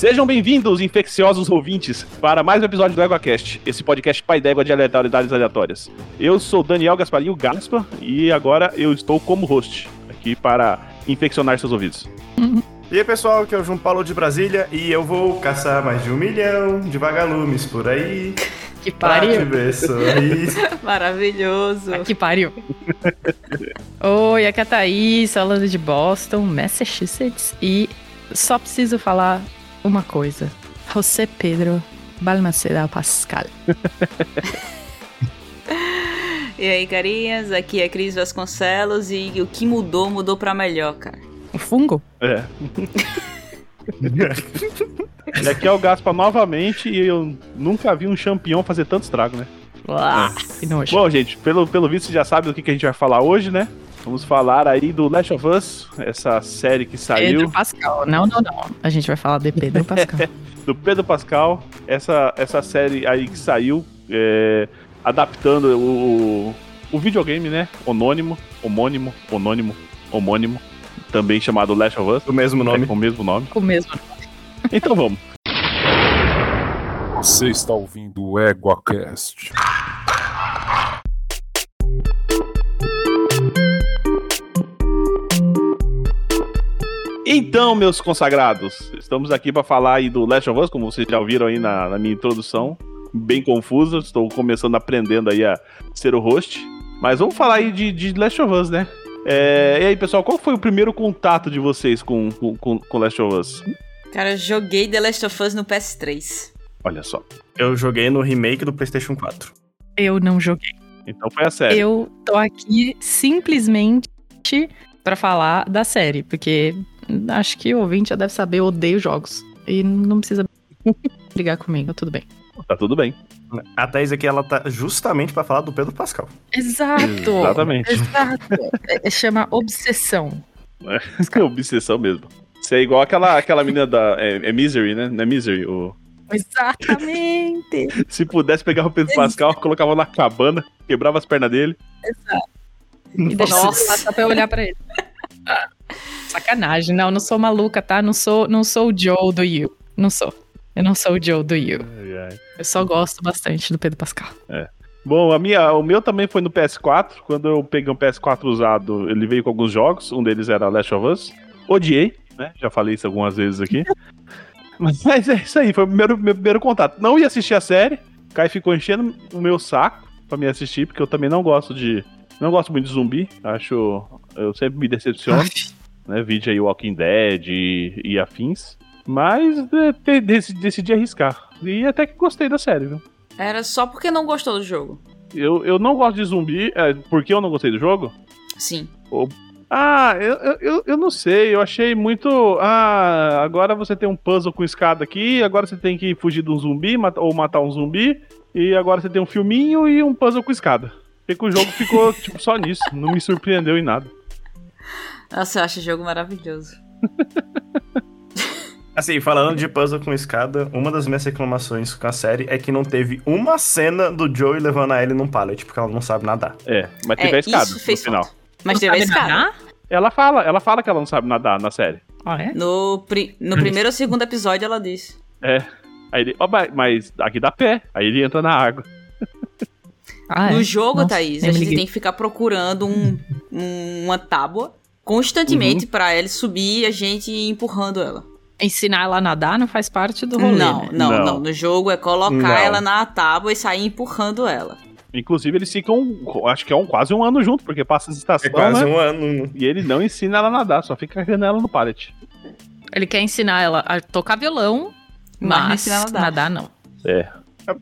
Sejam bem-vindos, infecciosos ouvintes, para mais um episódio do EguaCast, esse podcast pai d'égua de aleatoriedades aleatórias. Eu sou Daniel Gasparinho Gaspa e agora eu estou como host aqui para infeccionar seus ouvidos. E aí pessoal, aqui é o João Paulo de Brasília e eu vou caçar mais de um milhão de vagalumes por aí. Que pariu. Maravilhoso. Que pariu. Oi, aqui é a Thaís, falando de Boston, Massachusetts. E só preciso falar uma coisa. Você, Pedro, Balmaceda Pascal. E aí, carinhas, aqui é Cris Vasconcelos e o que mudou, mudou pra melhor, cara. O fungo? É. e aqui é o Gaspa novamente e eu nunca vi um campeão fazer tanto estrago, né? Uá, que nojo. Bom, gente, pelo, pelo visto você já sabe do que, que a gente vai falar hoje, né? Vamos falar aí do Last of Us, essa série que saiu. Pedro Pascal. Não, não, não. A gente vai falar de Pedro Pascal. do Pedro Pascal, essa, essa série aí que saiu, é, adaptando o, o videogame, né? Onônimo, homônimo, onônimo, homônimo, também chamado Last of Us, O mesmo é, nome. com o mesmo nome. o mesmo. Então vamos. Você está ouvindo o EguaCast. Então, meus consagrados, estamos aqui para falar aí do Last of Us, como vocês já ouviram aí na, na minha introdução, bem confusa, estou começando aprendendo aí a ser o host. Mas vamos falar aí de, de Last of Us, né? É, e aí, pessoal, qual foi o primeiro contato de vocês com, com, com, com Last of Us? Cara, eu joguei The Last of Us no PS3. Olha só. Eu joguei no remake do PlayStation 4. Eu não joguei. Então foi a série. Eu tô aqui simplesmente pra falar da série, porque acho que o ouvinte já deve saber, eu odeio jogos. E não precisa brigar comigo, tudo bem. Tá tudo bem. A Thaís aqui, ela tá justamente pra falar do Pedro Pascal. Exato! Exatamente. Exato! É, chama obsessão. É obsessão mesmo. Você é igual aquela, aquela menina da. É, é Misery, né? Não é Misery? O, Exatamente! se pudesse pegar o Pedro Pascal, colocava na cabana, quebrava as pernas dele. E deixa Nossa. lá só pra eu olhar pra ele. Sacanagem, não, não sou maluca, tá? Não sou, não sou o Joe do You. Não sou. Eu não sou o Joe do You. Ai, ai. Eu só gosto bastante do Pedro Pascal. Bom, a minha, o meu também foi no PS4. Quando eu peguei um PS4 usado, ele veio com alguns jogos. Um deles era Last of Us. Odiei, né? Já falei isso algumas vezes aqui. Mas, mas é isso aí, foi o primeiro, meu primeiro contato. Não ia assistir a série. O Kai ficou enchendo o meu saco pra me assistir, porque eu também não gosto de. Não gosto muito de zumbi. Acho. Eu sempre me decepciono. Né? Vídeo aí Walking Dead e, e afins. Mas é, te- decidi, arriscar. E até que gostei da série, viu? Era só porque não gostou do jogo. Eu, eu não gosto de zumbi. É, por que eu não gostei do jogo? Sim. Ah, eu, eu- eu, não sei. Eu achei muito. Ah, agora você tem um puzzle com escada aqui. Agora você tem que fugir de um zumbi mat- ou matar um zumbi. E agora você tem um filminho e um puzzle com escada. Achei que o jogo ficou tipo, só nisso. Não me surpreendeu em nada. Nossa, eu acho o jogo maravilhoso. Assim, falando de puzzle com escada, uma das minhas reclamações com a série é que não teve uma cena do Joey levando a Ellie num pallet, porque ela não sabe nadar. É, mas teve É, a escada isso no fez final. falta. Mas Não teve a escada. nadar? Ela fala, ela fala que ela não sabe nadar na série. Ah, é? No, pri- no primeiro ou segundo episódio ela disse. É. Aí ele, ó, mas- aqui dá pé. Aí ele entra na água. Ah, no é? jogo, Nossa, Thaís, a gente liguei. tem que ficar procurando um- um- uma tábua constantemente pra ela subir e a gente ir empurrando ela. Ensinar ela a nadar não faz parte do rolê, não, né? não, Não. não, No jogo é colocar Não. ela na tábua e sair empurrando ela. Inclusive, eles ficam, acho que é um, quase um ano junto, porque passa as É estações, quase né? um ano. E ele não ensina ela a nadar, só fica carregando ela no pallet. Ele quer ensinar ela a tocar violão, Mas não mas a nadar. nadar não. É.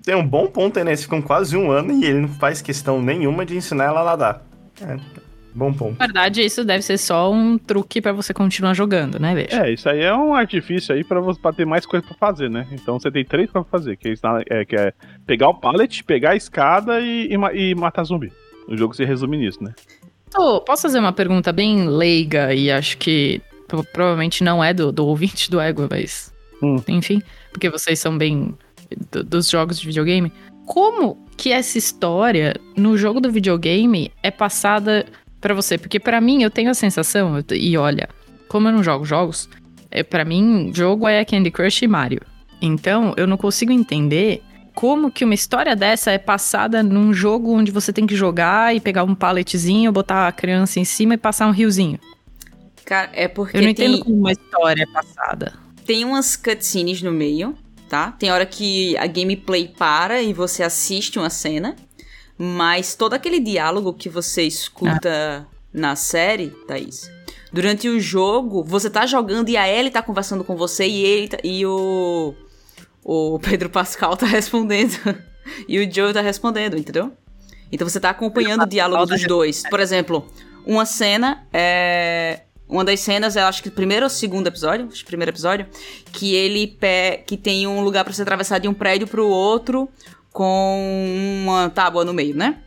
Tem um bom ponto aí, né? Eles ficam quase um ano e ele não faz questão nenhuma de ensinar ela a nadar. É, bom ponto. Na verdade, isso deve ser só um truque pra você continuar jogando, né, beijo? É, isso aí é um artifício aí pra, você, pra ter mais coisa pra fazer, né? Então você tem três coisas pra fazer, que é, é, que é pegar o pallet, pegar a escada e, e e matar zumbi. O jogo se resume nisso, né? Tô- posso fazer uma pergunta bem leiga e acho que pro- provavelmente não é do, do ouvinte do Ego, mas. Hum. Enfim, porque vocês são bem do- dos jogos de videogame. Como que essa história no jogo do videogame é passada pra você? Porque pra mim eu tenho a sensação, e olha, como eu não jogo jogos, É, para mim, jogo é Candy Crush e Mario. Então, eu não consigo entender como que uma história dessa é passada num jogo onde você tem que jogar e pegar um paletzinho, botar a criança em cima e passar um riozinho. Cara, é porque Eu não tem, entendo como uma história é passada. tem umas cutscenes no meio, tá? Tem hora que a gameplay para e você assiste uma cena, mas todo aquele diálogo que você escuta na série, Thaís, durante o jogo, você tá jogando e a Ellie tá conversando com você e ele tá- e o o Pedro Pascal tá respondendo e o Joe tá respondendo, entendeu? Então você tá acompanhando o diálogo dos dois. Por exemplo, uma cena é uma das cenas, eu acho que o primeiro ou segundo episódio, acho que o primeiro episódio, que ele pe... que tem um lugar pra você atravessar de um prédio pro outro com uma tábua no meio, né?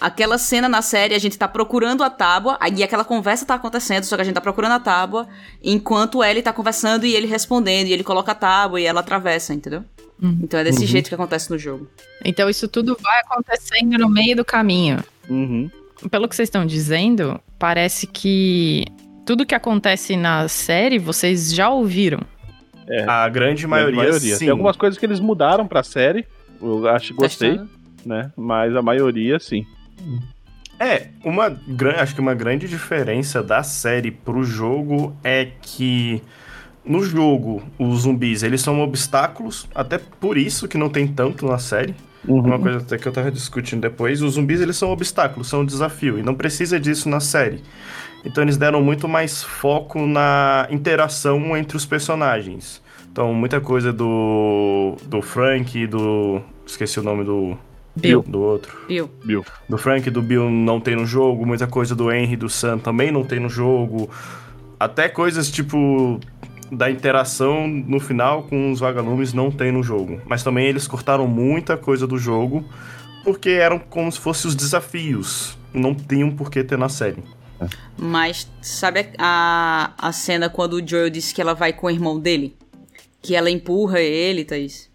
Aquela cena na série, a gente tá procurando a tábua, aí aquela conversa tá acontecendo, só que a gente tá procurando a tábua, enquanto ele tá conversando e ele respondendo, e ele coloca a tábua e ela atravessa, entendeu? Então é desse jeito que acontece no jogo. Então isso tudo vai acontecendo no meio do caminho. Uhum. Pelo que vocês estão dizendo, parece que tudo que acontece na série vocês já ouviram. A grande maioria, Grande sim. Tem algumas coisas que eles mudaram pra série. Eu acho que gostei, Testando. né? Mas a maioria, sim. É, uma acho que uma grande diferença da série pro jogo é que no jogo os zumbis eles são obstáculos, até por isso que não tem tanto na série. Uma coisa até que eu tava discutindo depois, os zumbis eles são obstáculos, são um desafio e não precisa disso na série. Então eles deram muito mais foco na interação entre os personagens. Então muita coisa do do Frank, e do esqueci o nome do Bill. do outro Bill. Bill. do Frank e do Bill não tem no jogo, muita coisa do Henry e do Sam também não tem no jogo. Até coisas tipo da interação no final com os vagalumes não tem no jogo. Mas também eles cortaram muita coisa do jogo porque eram como se fossem os desafios. Não tinham por que ter na série. Mas sabe a, a cena quando o Joel disse que ela vai com o irmão dele? Que ela empurra ele, Thaís?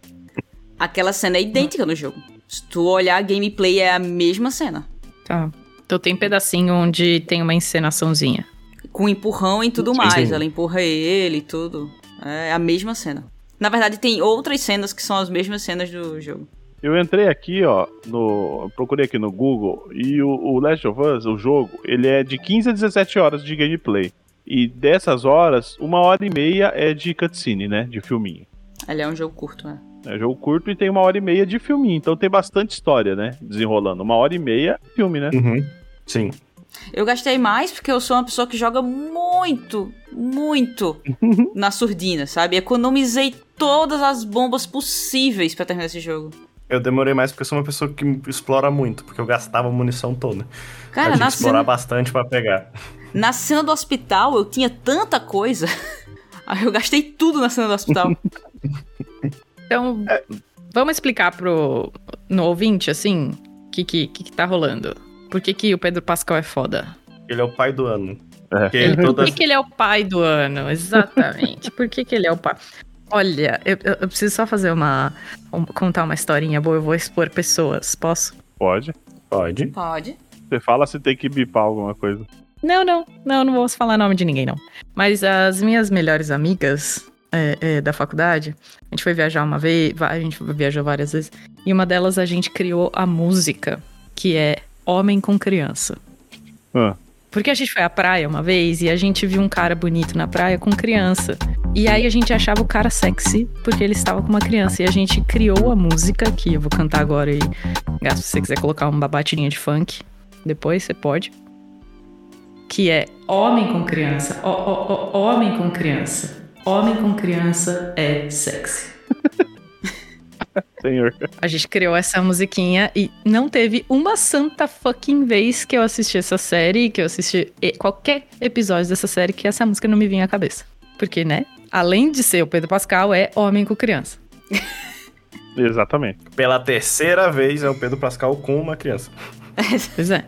Aquela cena é idêntica no jogo. Se tu olhar a gameplay, é a mesma cena. Tá. Então tem pedacinho onde tem uma encenaçãozinha. Com empurrão e tudo Sim, mais. sim. Ela empurra ele e tudo. É a mesma cena. Na verdade, tem outras cenas que são as mesmas cenas do jogo. Eu entrei aqui, ó, no. Procurei aqui no Google e o, o Last of Us, o jogo, ele é de 15 a 17 horas de gameplay. E dessas horas, uma hora e meia é de cutscene, né? De filminho. Ele é um jogo curto, né? É jogo curto e tem uma hora e meia de filminho. Então tem bastante história, né? Desenrolando. Uma hora e meia filme, né? Sim. Eu gastei mais porque eu sou uma pessoa que joga muito, muito na surdina, sabe? Economizei todas as bombas possíveis pra terminar esse jogo. Eu demorei mais porque eu sou uma pessoa que explora muito, porque eu gastava munição toda. Cara, eu tinha que explorar cena, bastante pra pegar. Na cena do hospital eu tinha tanta coisa. Aí eu gastei tudo na cena do hospital. Então, vamos explicar pro no ouvinte, assim, o que, que, que que tá rolando. Por que, que o Pedro Pascal é foda? Ele é o pai do ano. É. Ele, por que, que ele é o pai do ano? Exatamente. por que, que ele é o pai? Olha, eu, eu- eu preciso só fazer uma. um- contar uma historinha boa. Eu vou expor pessoas. Posso? Pode. Pode. Pode. Você fala se tem que bipar alguma coisa. Não, não. Não, não vou falar nome de ninguém, não. Mas as minhas melhores amigas é, é, da faculdade, a gente foi viajar uma vez. A gente viajou várias vezes. E uma delas a gente criou a música, que é Homem com Criança. Ah. Porque a gente foi à praia uma vez e a gente viu um cara bonito na praia com criança. E aí a gente achava o cara sexy porque ele estava com uma criança. E a gente criou a música, que eu vou cantar agora e gasto se você quiser colocar uma batidinha de funk. Depois você pode. Que é Homem com Criança. Ó, ó, ó, homem com Criança. Homem com Criança é sexy. Senhor. A gente criou essa musiquinha e não teve uma santa fucking vez que eu assisti essa série, que eu assisti e- qualquer episódio dessa série que essa música não me vinha à cabeça. Porque, né? Além de ser o Pedro Pascal, é homem com criança. Exatamente. Pela terceira vez é o Pedro Pascal com uma criança. Pois é.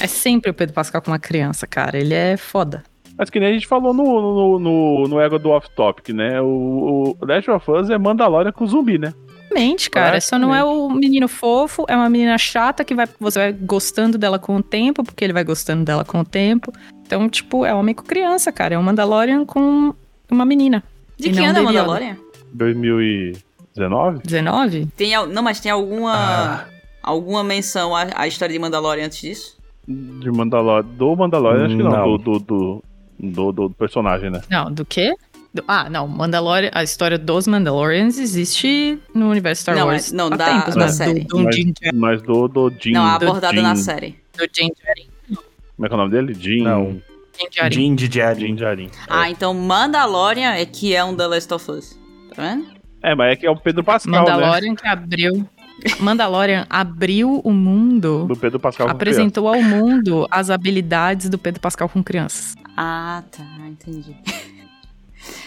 É sempre o Pedro Pascal com uma criança, cara. Ele é foda. Mas que nem a gente falou no, no, no, no Ego do Off Topic, né? O, o Last of Us é Mandalorian com zumbi, né? Exatamente, cara. Só não é o menino fofo, é uma menina chata que vai, você vai gostando dela com o tempo, porque ele vai gostando dela com o tempo. Então, tipo, é homem com criança, cara. É um Mandalorian com uma menina. De que ano é Yoda. Mandalorian? 2019? 19? Tem, não, mas tem alguma Ah. alguma menção à, à história de Mandalorian antes disso? De Mandalorian. Do Mandalorian, acho que não. Não. Do, do, do, do, do personagem, né? Não, do quê? Do- ah, não. Mandalorian, a história dos Mandalorians existe no universo Star Não, Wars. é- não, da- tempos, da mas série. Do, do, Mas- Din- Mas do, do Jin. não, a do abordada Jin- na série. do Din Djarin. Como é que é o nome dele? Jin. Não. Din Djarin. Jarin. Jin Jarin. Ah, então Mandalorian é que é um The Last of Us. Tá vendo? É, mas é que é o Pedro Pascal, né? Mandalorian que abriu. Mandalorian abriu o mundo. Do Pedro Pascal com apresentou ao mundo as habilidades do Pedro Pascal com crianças. Ah, tá, entendi.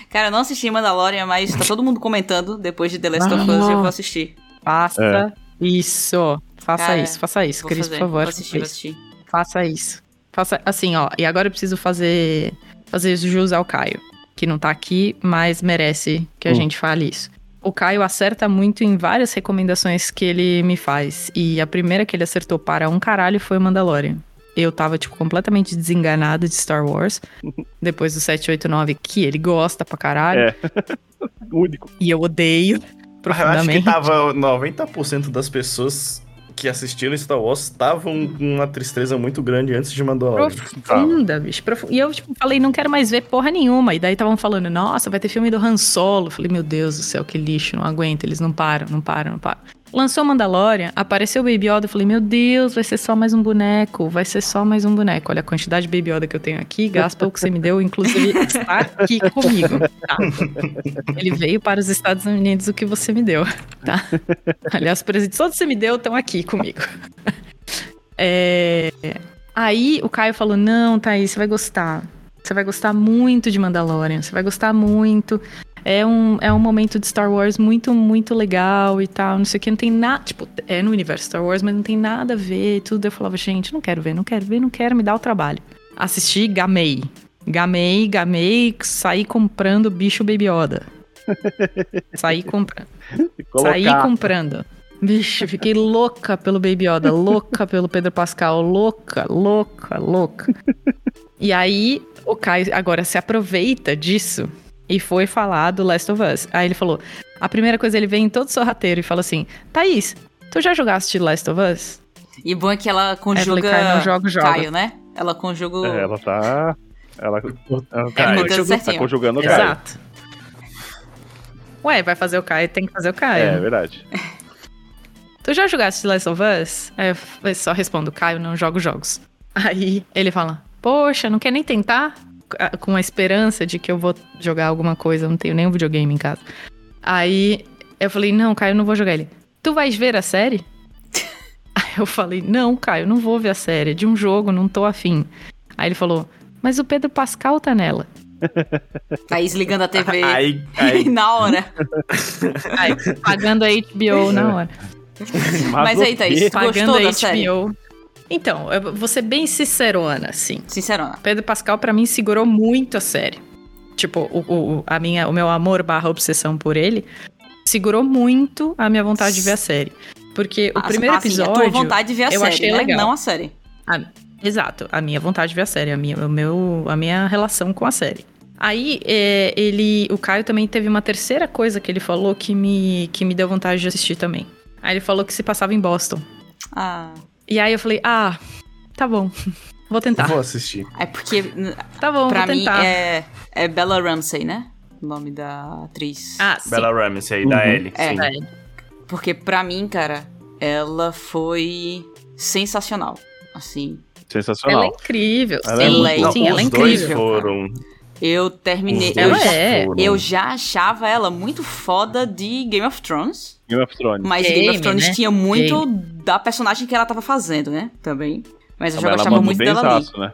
Cara, eu não assisti Mandalorian, mas tá todo mundo comentando depois de The Last of Us e eu vou assistir. Faça isso. Faça Cara, isso, faça isso, Cris, fazer, por favor. Vou assistir, vou faça isso. assistir. Faça isso. Faça assim, ó. E agora eu preciso fazer fazer jus ao Caio, que não tá aqui, mas merece que a Hum. gente fale isso. O Caio acerta muito em várias recomendações que ele me faz. E a primeira que ele acertou para um caralho foi o Mandalorian. Eu tava, tipo, completamente desenganada de Star Wars. Depois do 789, que ele gosta pra caralho. É. Único. E eu odeio Eu acho que profundamente. tava 90% das pessoas que assistiram Star Wars estavam com uma tristeza muito grande antes de Mandalorian. Profunda, bicho. profu- E eu, tipo, falei, não quero mais ver porra nenhuma. E daí estavam falando, nossa, vai ter filme do Han Solo. Falei, meu Deus do céu, que lixo, não aguento. Eles não param, não param, não param. Lançou Mandalorian, apareceu Baby Yoda. Eu falei, meu Deus, vai ser só mais um boneco. Vai ser só mais um boneco. Olha a quantidade de Baby Yoda que eu tenho aqui. Gaspa o que você me deu, inclusive está aqui comigo, tá? Ele veio para os Estados Unidos o que você me deu, tá? Aliás, os presentes todos que você me deu estão aqui comigo. É... Aí o Caio falou: Não, Thaís, você vai gostar. Você vai gostar muito de Mandalorian. Você vai gostar muito. É um, é um momento de Star Wars muito, muito legal e tal. Não sei o que. Não tem nada. Tipo, é no universo Star Wars, mas não tem nada a ver. e Tudo. Eu falava: Gente, não quero ver, não quero ver, não quero, me dá o trabalho. Assisti, gamei. Gamei, gamei, saí comprando bicho Baby Yoda. Saí comprando. Saí comprando. Vixe, fiquei louca pelo Baby Yoda, louca pelo Pedro Pascal, louca, louca, louca. E aí, o Caio agora se aproveita disso e foi falar do Last of Us. Aí ele falou: a primeira coisa, ele vem todo sorrateiro e fala assim: Thaís, tu já jogaste Last of Us? E bom é que ela conjuga Caio, não jogo, joga. Caio, né? Ela conjuga o... É, ela tá. Ela, ela É, tá, tudo certinho. tá conjugando o Caio. Exato. Ué, vai fazer o Caio, tem que fazer o Caio. É, verdade. Tu já jogaste Last of Us? Aí eu só respondo, Caio, não jogo jogos. Aí ele fala, poxa, não quer nem tentar? Com a esperança de que eu vou jogar alguma coisa, eu não tenho nenhum videogame em casa. Aí eu falei, não, Caio, eu não vou jogar ele. Tu vais ver a série? Aí eu falei, não, Caio, não vou ver a série. É de um jogo, não tô afim. Aí ele falou, mas o Pedro Pascal tá nela. Thaís ligando a TV Aí, aí na hora. Aí, pagando a HBO na hora. Mas o aí, Thaís, tu gostou Pagando a da série? Então, eu vou ser bem sincerona, assim. Sincerona. Pedro Pascal, pra mim, segurou muito a série. Tipo, o, o, a minha, o meu amor barra obsessão por ele segurou muito a minha vontade de ver a série. Porque o Ah, primeiro assim, episódio. A tua vontade de ver a eu série, achei né? legal. Não a série. a- exato, a minha vontade de ver a série, a minha, o meu, a minha relação com a série. Aí, é, ele. O Caio também teve uma terceira coisa que ele falou que me, que me deu vontade de assistir também. Aí ele falou que se passava em Boston. Ah, E aí eu falei, ah, tá bom. Vou tentar. vou assistir. é porque, Tá bom, pra vou mim, tentar. é, é Bella Ramsey, né? O nome da atriz. Ah, sim. Bella Ramsey aí, da Uhum. Ellie. É. sim. É. Porque pra mim, cara, ela foi sensacional. Assim, Ela é Sensacional. incrível. Ela é sim, muito boa. sim, ela é os dois incrível. foram. eu terminei. os dois Ela é. foram. Eu já achava ela muito foda de Game of Thrones. Game of Thrones. Mas Game, of Game, Thrones né? tinha muito da personagem que ela tava fazendo, né? Também. Mas eu já ela gostava muito bem dela ali. zaço, né?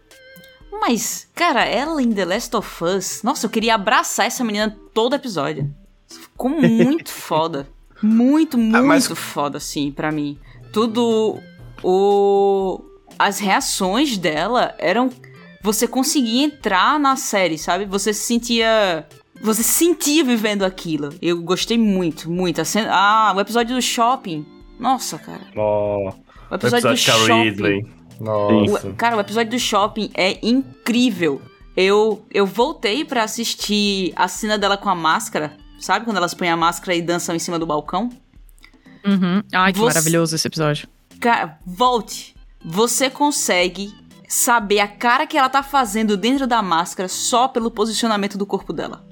Mas, cara, ela em The Last of Us. Nossa, eu queria abraçar essa menina todo episódio. Ficou muito foda. Muito, muito Ah, mas- foda, assim, pra mim. Tudo. O. As reações dela eram. Você conseguia entrar na série, sabe? Você se sentia Você se sentia vivendo aquilo. Eu gostei muito, muito. Cena... Ah, o episódio do shopping. Nossa, cara. Ó, O episódio, episódio do shopping. Ridley. Nossa. O- cara, o episódio do shopping é incrível. Eu, eu voltei pra assistir a cena dela com a máscara. Sabe quando elas põem a máscara e dançam em cima do balcão? Uhum. Ai, que Você- maravilhoso esse episódio. Cara, volte. Você consegue saber a cara que ela tá fazendo dentro da máscara só pelo posicionamento do corpo dela.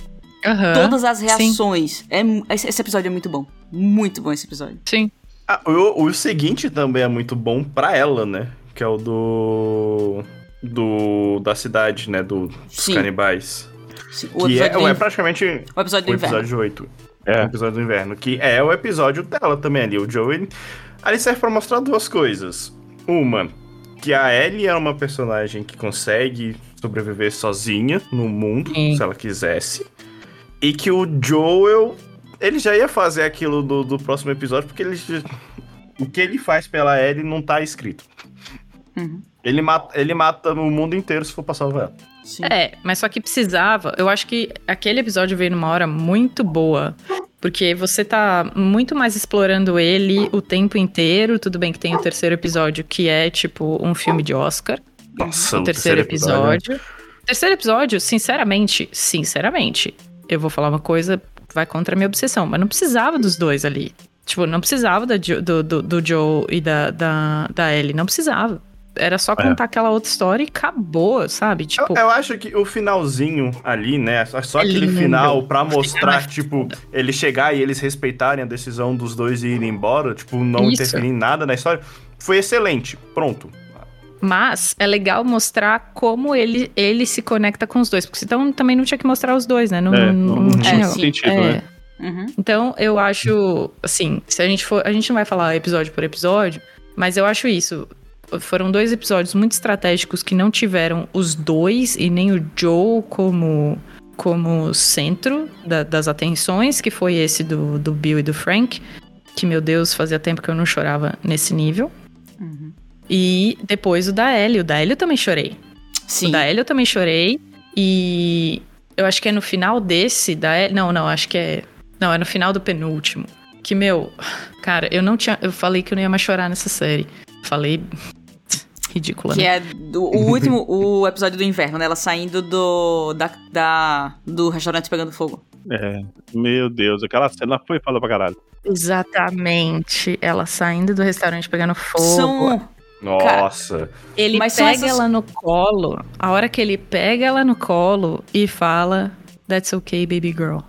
Aham. Todas as reações. É, esse, episódio é muito bom. Muito bom esse episódio. Sim. Ah, o, o seguinte também é muito bom pra ela, né? Que é o do. Do. Da cidade, né? Do, dos Sim. canibais. Sim, O que é, episódio, do, é praticamente o episódio do o inverno. episódio 8. É. O episódio do inverno. Que é o episódio dela também ali. O Joey. Ali serve pra mostrar duas coisas. Uma, que a Ellie é uma personagem que consegue sobreviver sozinha no mundo, Sim. se ela quisesse. E que o Joel. Ele já ia fazer aquilo do, do próximo episódio, porque ele. já- O que ele faz pela Ellie não tá escrito. Uhum. Ele mata, ele mata o mundo inteiro se for pra salvar ela. Sim. É, mas só que precisava. Eu acho que aquele episódio veio numa hora muito boa. Porque você tá muito mais explorando ele o tempo inteiro. Tudo bem que tem o terceiro episódio, que é tipo um filme de Oscar. Nossa, o no terceiro episódio. Terceiro episódio, sinceramente, sinceramente, eu vou falar uma coisa que vai contra a minha obsessão, mas não precisava dos dois ali. Tipo, não precisava Jo- do, do, do Joe e da, da, da Ellie, não precisava. Era só contar aquela outra história e acabou, sabe? Tipo, Eu, eu acho que o finalzinho ali, né? Só só É aquele lindo. final pra mostrar, é tipo, ele chegar e eles respeitarem a decisão dos dois e irem embora, tipo, não Isso. interferir em nada na história, foi excelente. Pronto. Mas é legal mostrar como ele, ele se conecta com os dois. Porque senão também não tinha que mostrar os dois, né? Não, É, não, não- tinha. faz sentido, é. né? Uhum. Então, eu acho, assim, se a gente for. A gente não vai falar episódio por episódio, mas eu acho isso. Foram dois episódios muito estratégicos que não tiveram os dois e nem o Joe como, como centro da- das atenções, que foi esse do, do Bill e do Frank. Que, meu Deus, fazia tempo que eu não chorava nesse nível. Uhum. E depois o da Ellie. O da Ellie eu também chorei. Sim. O da Ellie eu também chorei. E eu acho que é no final desse, da Ellie. Não, não, acho que é. Não, é no final do penúltimo. Que, meu, cara, eu não tinha. Eu falei que eu não ia mais chorar nessa série. Falei. Ridícula, Que né? é do, o último, o episódio do inverno, né? Ela saindo do, da, da- do restaurante pegando fogo. É, meu Deus, aquela cena foi falada pra caralho. Exatamente. Ela saindo do restaurante pegando fogo. São. Nossa. Ele Mas pega essas- ela no colo. A hora que ele pega ela no colo e fala: That's okay, baby girl.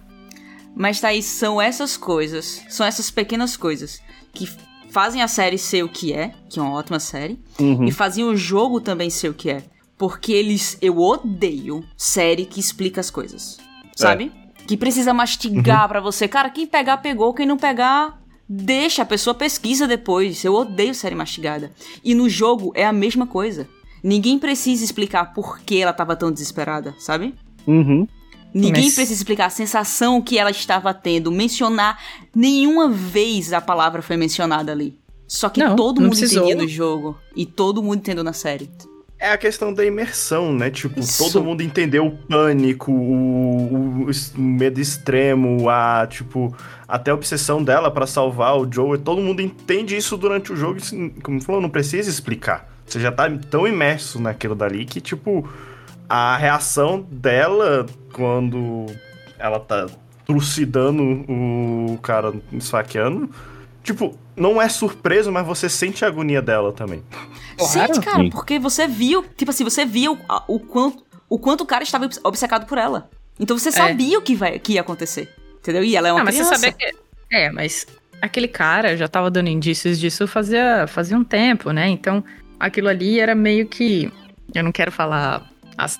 Mas, Thaís, são essas coisas, são essas pequenas coisas que fazem a série ser o que é, que é uma ótima série, Uhum. e fazem o jogo também ser o que é. Porque eles. Eu odeio série que explica as coisas. Sabe? Que precisa mastigar pra você. Cara, quem pegar, pegou. Quem não pegar, deixa. A pessoa pesquisa depois. Eu odeio série mastigada. E no jogo é a mesma coisa. Ninguém precisa explicar por que ela tava tão desesperada, sabe? Uhum. Ninguém Mas- precisa explicar a sensação que ela estava tendo, mencionar. Nenhuma vez a palavra foi mencionada ali. Só que Não, todo não mundo precisou. entendia no jogo. E todo mundo entendeu na série. É a questão da imersão, né? Tipo, Isso. todo mundo entendeu o pânico, o, o es- medo extremo, a, tipo, até a obsessão dela pra salvar o Joe. Todo mundo entende isso durante o jogo. e, Como falou, não precisa explicar. Você já tá tão imerso naquilo dali que, tipo, a reação dela quando ela tá trucidando o cara esfaqueando, tipo, não é surpresa, mas você sente a agonia dela também. Claro. Sente, cara, Sim. porque você viu. Tipo assim, você viu o quanto, o quanto o cara estava obce- obcecado por ela. Então você sabia o que, vai, que ia acontecer. Entendeu? E ela é uma ah, mas criança. você sabia que. É, mas aquele cara já tava dando indícios disso fazia, fazia um tempo, né? Então aquilo ali era meio que. Eu não quero falar.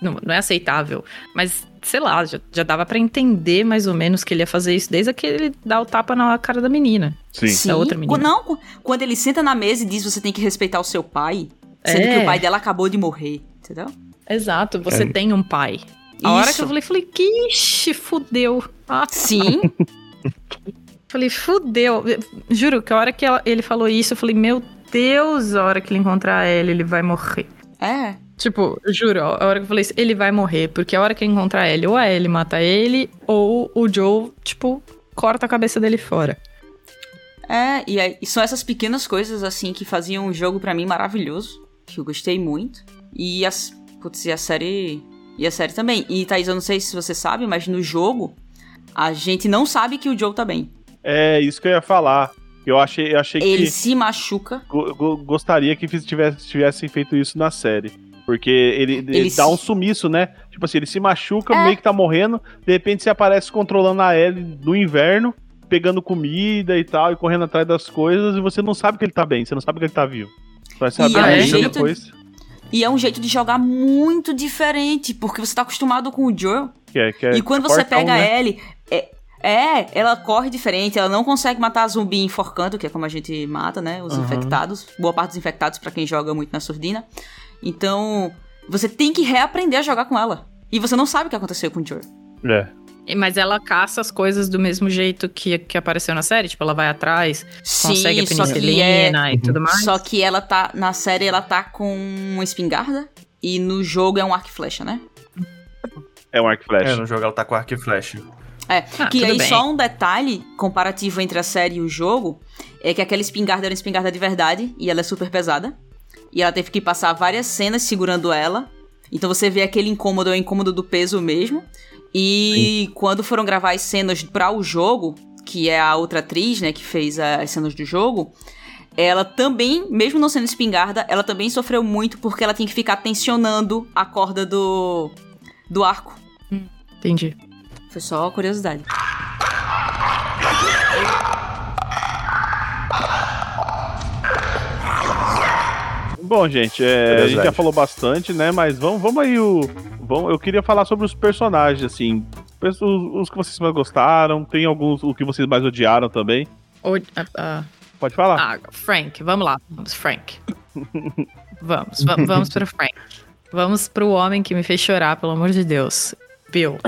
Não, não é aceitável, mas sei lá, já, já dava pra entender mais ou menos que ele ia fazer isso desde que ele dá o tapa na cara da menina. Sim. Sim. Da outra menina. Não, quando ele senta na mesa e diz você tem que respeitar o seu pai, sendo É. que o pai dela acabou de morrer. Entendeu? Exato, você É. tem um pai. A hora que Isso. eu falei, falei, que ixi, fudeu. Ah, Sim. Falei, fudeu. Juro que a hora que ela- ele falou isso, eu falei, meu Deus, a hora que ele encontrar ela, ele vai morrer. É. Tipo, juro, a hora que eu falei isso, ele vai morrer, porque a hora que encontrar ele, ou a Ellie mata ele, ou o Joe, tipo, corta a cabeça dele fora. É, e, aí, e são essas pequenas coisas, assim, que faziam o jogo para mim maravilhoso, que eu gostei muito. E, as, putz, e a série. E a série também. E, Thaís, eu não sei se você sabe, mas no jogo, a gente não sabe que o Joe tá bem. É, isso que eu ia falar. Eu achei, eu achei Ele que. se machuca. go- go- gostaria que tivesse, tivessem feito isso na série. Porque ele, ele Ele dá se- um sumiço, né? Tipo assim, ele se machuca, É. meio que tá morrendo. De repente você aparece controlando a Ellie no inverno, pegando comida e tal, e correndo atrás das coisas, e você não sabe que ele tá bem, você não sabe que ele tá vivo. Vai saber é um jeito- depois. E é um jeito de jogar muito diferente, porque você tá acostumado com o Joe. Que é, que é e quando você pega né? a Ellie, é, é, ela corre diferente, ela não consegue matar zumbi enforcando, que é como a gente mata, né? Os Aham. infectados, boa parte dos infectados pra quem joga muito na surdina. Então, você tem que reaprender a jogar com ela. E você não sabe o que aconteceu com o Joe. É. E- Mas ela caça as coisas do mesmo jeito que, que apareceu na série? Tipo, ela vai atrás, consegue a Sim, só que é penicilina e tudo mais? Só que ela tá. Na série ela tá com uma espingarda. E no jogo é um arco e flecha, né? É um arco e É, flecha. no jogo ela tá com arco e flecha. É. Ah, que aí bem. só um detalhe comparativo entre a série e o jogo é que aquela espingarda era uma espingarda de verdade e ela é super pesada. E ela teve que passar várias cenas segurando ela. Então você vê aquele incômodo, é o incômodo do peso mesmo. E quando foram gravar as cenas para o jogo, que é a outra atriz, né, que fez a- as cenas do jogo, ela também, mesmo não sendo espingarda, ela também sofreu muito porque ela tinha que ficar tensionando a corda do, do arco. Entendi. Foi só curiosidade. Bom, gente, é, a gente já falou bastante, né? Mas vamos, vamos aí o. Vamos, eu queria falar sobre os personagens, assim. Os, os que vocês mais gostaram, tem alguns o que vocês mais odiaram também. Ou, ah, ah, Pode falar. ah, Frank, vamos lá. Vamos, Frank. vamos, va- vamos pro Frank. Vamos pro homem que me fez chorar, pelo amor de Deus. Bill.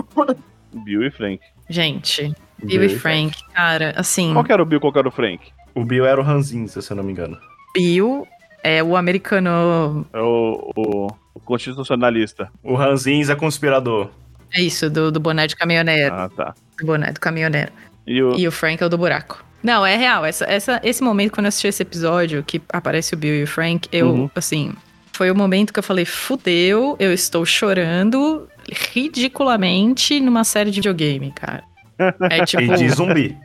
Bill e Frank. Gente, Bill e Frank, cara, assim, Qual que era o Bill, qual que era o Frank? O Bill era o Ranzinza, se eu não me engano. Bill é o americano. É o, o, o constitucionalista. O Ranzinza é conspirador. É isso, do, do boné de caminhoneiro. Ah, tá. Do boné do caminhoneiro. E o. E o Frank é o do buraco. Não, é real. Essa, essa, esse momento, quando eu assisti esse episódio, que aparece o Bill e o Frank, eu, Uhum. assim, foi o momento que eu falei, fudeu, eu estou chorando ridiculamente numa série de videogame, cara. É tipo. E de zumbi.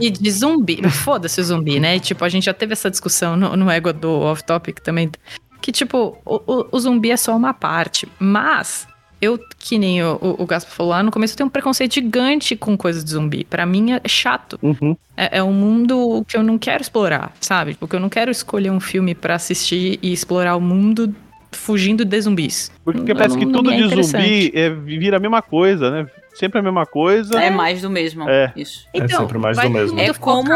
E de zumbi. Foda-se o zumbi, né? Tipo, a gente já teve essa discussão no, no ego do Off Topic também. Que, tipo, o, o, o zumbi é só uma parte. Mas, eu, que nem o, o, o Gaspar falou lá no começo, eu tenho um preconceito gigante com coisas de zumbi. Pra mim é chato. Uhum. É, é um mundo que eu não quero explorar, sabe? Porque eu não quero escolher um filme pra assistir e explorar o mundo fugindo de zumbis. Porque Não- parece que tudo é de zumbi é, vira a mesma coisa, né? Sempre a mesma coisa. É mais do mesmo. É. Isso. É sempre mais do mesmo. É como-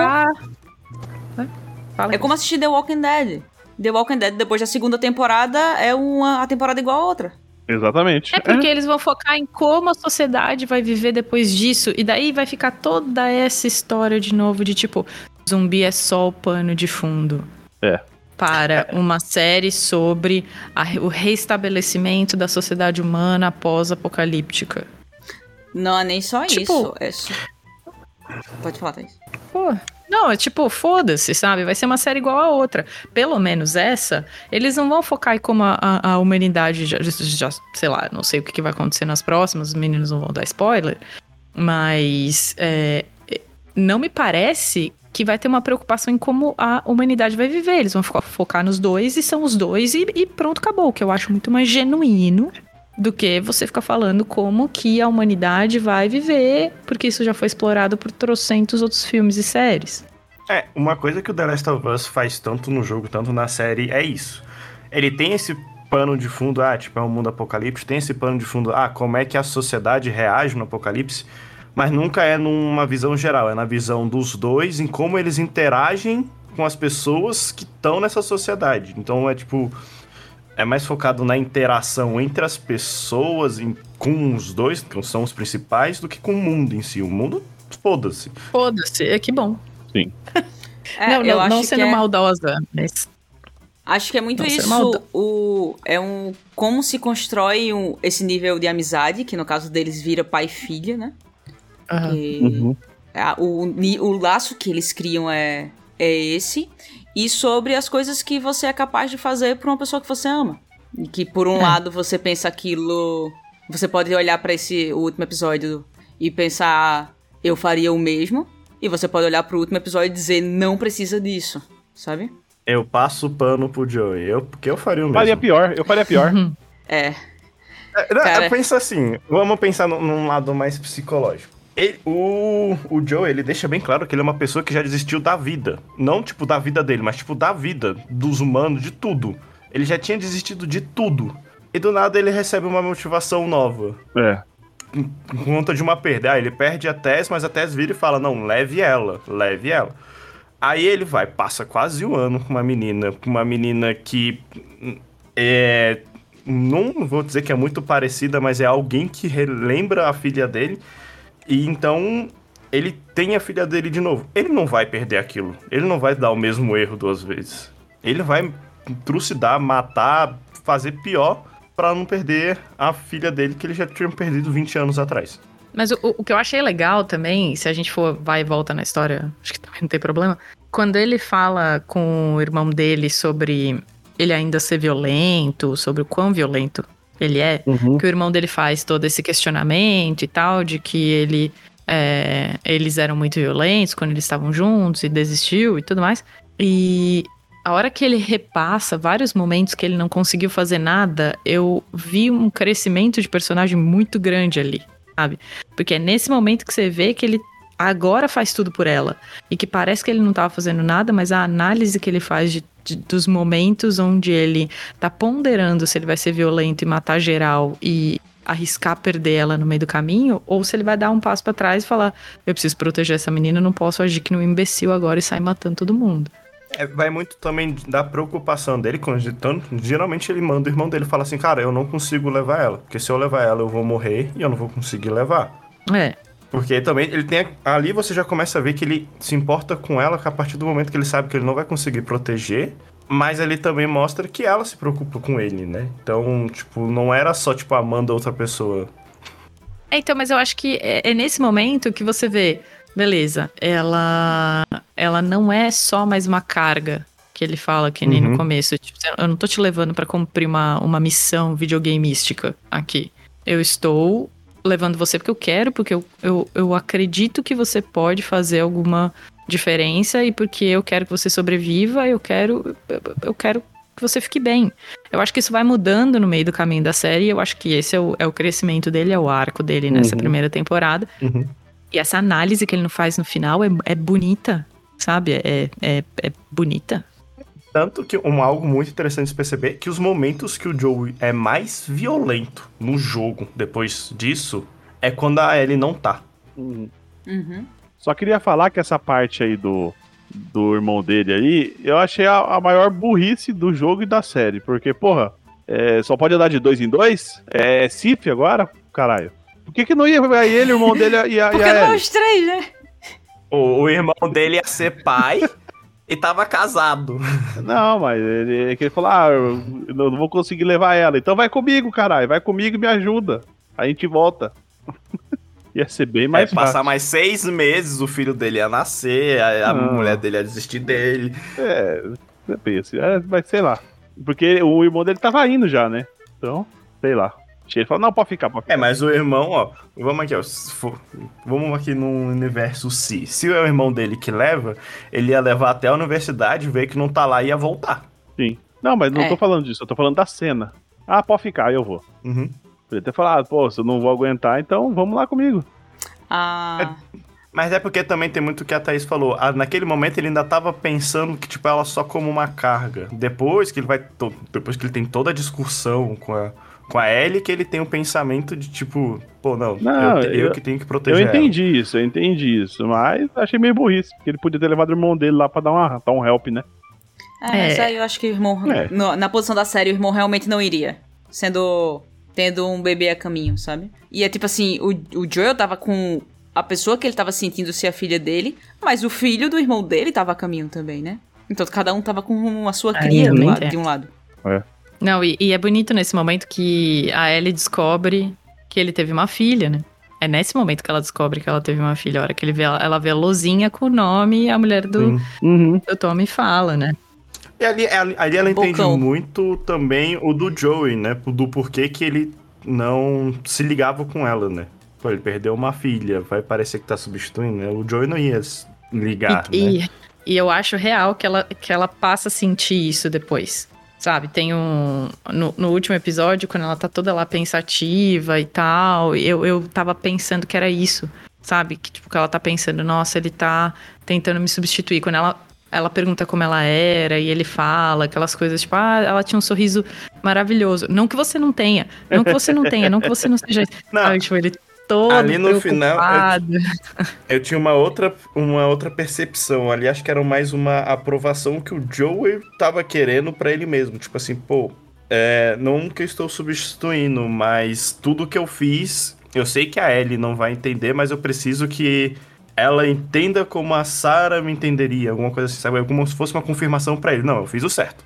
É como assistir The Walking Dead. The Walking Dead, depois da segunda temporada, é uma a temporada igual a outra. Exatamente. É porque eles vão focar em como a sociedade vai viver depois disso. E daí vai ficar toda essa história de novo de tipo, zumbi é só o pano de fundo. É. Para uma série sobre a- o restabelecimento da sociedade humana pós-apocalíptica. Não é nem só Tipo- isso. É só... Pode falar, Thaís. Pô, não, é tipo, foda-se, sabe? Vai ser uma série igual a outra. Pelo menos essa, eles não vão focar em como a, a- a humanidade já, já- sei lá, não sei o que, que vai acontecer nas próximas, os meninos não vão dar spoiler, mas é, é, não me parece que vai ter uma preocupação em como a humanidade vai viver. Eles vão fo- focar nos dois e são os dois e, e pronto, acabou. O que eu acho muito mais genuíno do que você ficar falando como que a humanidade vai viver, porque isso já foi explorado por trocentos outros filmes e séries. É, uma coisa que o The Last of Us faz tanto no jogo, tanto na série, é isso. Ele tem esse pano de fundo, ah, tipo, é um mundo apocalipse, tem esse pano de fundo, ah, como é que a sociedade reage no apocalipse, mas nunca é numa visão geral, é na visão dos dois, em como eles interagem com as pessoas que estão nessa sociedade. Então é tipo. É mais focado na interação entre as pessoas, em- com os dois, que são os principais, do que com o mundo em si. O mundo, foda-se. Foda-se, é que bom. É, não, eu não, acho não que sendo é- maldosa, mas Acho que é muito Não isso. O, é um. Como se constrói um- esse nível de amizade, que no caso deles vira pai e filha, né? Aham. Que Uhum. a- o, o laço que eles criam é, é esse. E sobre as coisas que você é capaz de fazer por uma pessoa que você ama. E que por um É. lado você pensa aquilo. Você pode olhar pra esse o último episódio e pensar, eu faria o mesmo. E você pode olhar pro último episódio e dizer, não precisa disso. Sabe? Eu passo o pano pro Joey. Eu, porque eu faria o mesmo. Faria pior, eu faria pior. É. É, não, Cara. Pensa assim, vamos pensar num lado mais psicológico. Ele- o, o Joe, ele deixa bem claro que ele é uma pessoa que já desistiu da vida. Não, tipo, da vida dele, mas, tipo, da vida, dos humanos, de tudo. Ele já tinha desistido de tudo. E do nada ele recebe uma motivação nova. É. Por conta de uma perda. Ah, ele perde a Tess, mas a Tess vira e fala: Não, leve ela, leve ela. Aí ele vai, passa quase um ano com uma menina, com uma menina que é. Não vou dizer que é muito parecida, mas é alguém que relembra a filha dele. E então ele tem a filha dele de novo. Ele não vai perder aquilo. Ele não vai dar o mesmo erro duas vezes. Ele vai trucidar, matar, fazer pior pra não perder a filha dele que ele já tinha perdido 20 anos atrás. Mas o, o que eu achei legal também, se a gente for vai e volta na história, acho que também não tem problema. Quando ele fala com o irmão dele sobre ele ainda ser violento, sobre o quão violento ele é, Uhum. que o irmão dele faz todo esse questionamento e tal, de que ele é, eles eram muito violentos quando eles estavam juntos e desistiu e tudo mais. E a hora que ele repassa vários momentos que ele não conseguiu fazer nada, eu vi um crescimento de personagem muito grande ali, sabe? Porque é nesse momento que você vê que ele agora faz tudo por ela. E que parece que ele não tava fazendo nada, mas a análise que ele faz de- de- dos momentos onde ele tá ponderando se ele vai ser violento e matar geral e arriscar perder ela no meio do caminho, ou se ele vai dar um passo pra trás e falar: eu preciso proteger essa menina, não posso agir que um imbecil agora e sair matando todo mundo. É, vai muito também da preocupação dele, quando tanto, geralmente ele manda o irmão dele falar assim, cara, eu não consigo levar ela, porque se eu levar ela eu vou morrer e eu não vou conseguir levar. É. Porque também ele tem. Ali você já começa a ver que ele se importa com ela a partir do momento que ele sabe que ele não vai conseguir proteger. Mas ele também mostra que ela se preocupa com ele, né? Então, tipo, não era só, tipo, amando outra pessoa. É, então, mas eu acho que é, é nesse momento que você vê, beleza, ela ela não é só mais uma carga que ele fala que nem Uhum. no começo, tipo, eu não tô te levando pra cumprir uma, uma missão videogameística aqui. Eu estou levando você porque eu quero, porque eu, eu, eu acredito que você pode fazer alguma diferença e porque eu quero que você sobreviva, eu quero eu- quero que você fique bem. Eu acho que isso vai mudando no meio do caminho da série. e Eu acho que esse é o, é o crescimento dele, é o arco dele nessa Uhum. primeira temporada. Uhum. E essa análise que ele não faz no final é, é bonita, sabe? É, é, é bonita. Tanto que um algo muito interessante de se perceber que os momentos que o Joey é mais violento no jogo depois disso é quando a Ellie não tá. Uhum. Uhum. Só queria falar que essa parte aí do, do irmão dele aí, eu achei a, a maior burrice do jogo e da série. Porque, porra, é, só pode andar de dois em dois? É CIF agora? Caralho. Por que, que não ia ele, o irmão dele e a, e Porque a não é os três, né? O, o irmão dele ia ser pai e tava casado. Não, mas ele, é que ele falou: ah, eu não vou conseguir levar ela. Então vai comigo, caralho. Vai comigo e me ajuda. A gente volta. ia ser bem mais passar fácil. mais seis meses, o filho dele ia nascer, a, a mulher dele ia desistir dele. É, é bem assim. É, mas sei lá. Porque o irmão dele tava indo já, né? Então, sei lá. Ele falou: não, pode ficar, pode ficar. É, mas o irmão, ó, vamos aqui, ó, se for- vamos aqui no universo si. Se é o irmão dele que leva, ele ia levar até a universidade, ver que não tá lá e ia voltar. Sim. Não, mas não É. tô falando disso, eu tô falando da cena. Ah, pode ficar, eu vou. Uhum. Podia ter falado, pô, se eu não vou aguentar, então vamos lá comigo. Ah, Mas é porque também tem muito o que a Thaís falou. Ah, naquele momento ele ainda tava pensando que, tipo, ela só como uma carga. Depois que ele vai. to- Depois que ele tem toda a discussão com a, com a Ellie, que ele tem o pensamento de, tipo, pô, não, Não, eu, eu eu- que tenho que Eu proteger ela. entendi isso, eu entendi isso, mas achei meio burrice, porque ele podia ter levado o irmão dele lá pra dar, uma, dar um help, né? é, É. aí eu acho que o irmão. É. no- na posição da série, o irmão realmente não iria. Sendo. Tendo um bebê a caminho, sabe? E é tipo assim: o, o Joel tava com a pessoa que ele tava sentindo ser a filha dele, mas o filho do irmão dele tava a caminho também, né? Então cada um tava com a sua É, cria eu do de um lado. Não, e, e é bonito nesse momento que a Ellie descobre que ele teve uma filha, né? É nesse momento que ela descobre que ela teve uma filha. A hora que ele vê, ela, vê a Lozinha com o nome e a mulher do. Uhum. do Tommy fala, né? E ali, ali, ali ela entende Bocão. muito também o do Joey, né? Do porquê que ele não se ligava com ela, né? Pô, ele perdeu uma filha, vai parecer que tá substituindo, né? O Joey não ia ligar, e, né? e, e eu acho real que ela, que ela passa a sentir isso depois. Sabe, tem um. No, no último episódio, quando ela tá toda lá pensativa e tal, eu, eu tava pensando que era isso. Sabe? Que, tipo, que ela tá pensando, nossa, ele tá tentando me substituir. Quando ela, ela pergunta como ela era e ele fala aquelas coisas, tipo, ah, ela tinha um sorriso maravilhoso. Não que você não tenha, não que você não tenha, não que você não seja. Não. Sabe, tipo, ele todo Ali no final, eu-. Eu tinha uma outra, uma outra percepção ali, acho que era mais uma aprovação que o Joey tava querendo pra ele mesmo. Tipo assim, pô, é, não que eu estou substituindo, mas tudo que eu fiz, eu sei que a Ellie não vai entender, mas eu preciso que ela entenda como a Sarah me entenderia, alguma coisa assim, sabe? Como se fosse uma confirmação pra ele. Não, eu fiz o certo.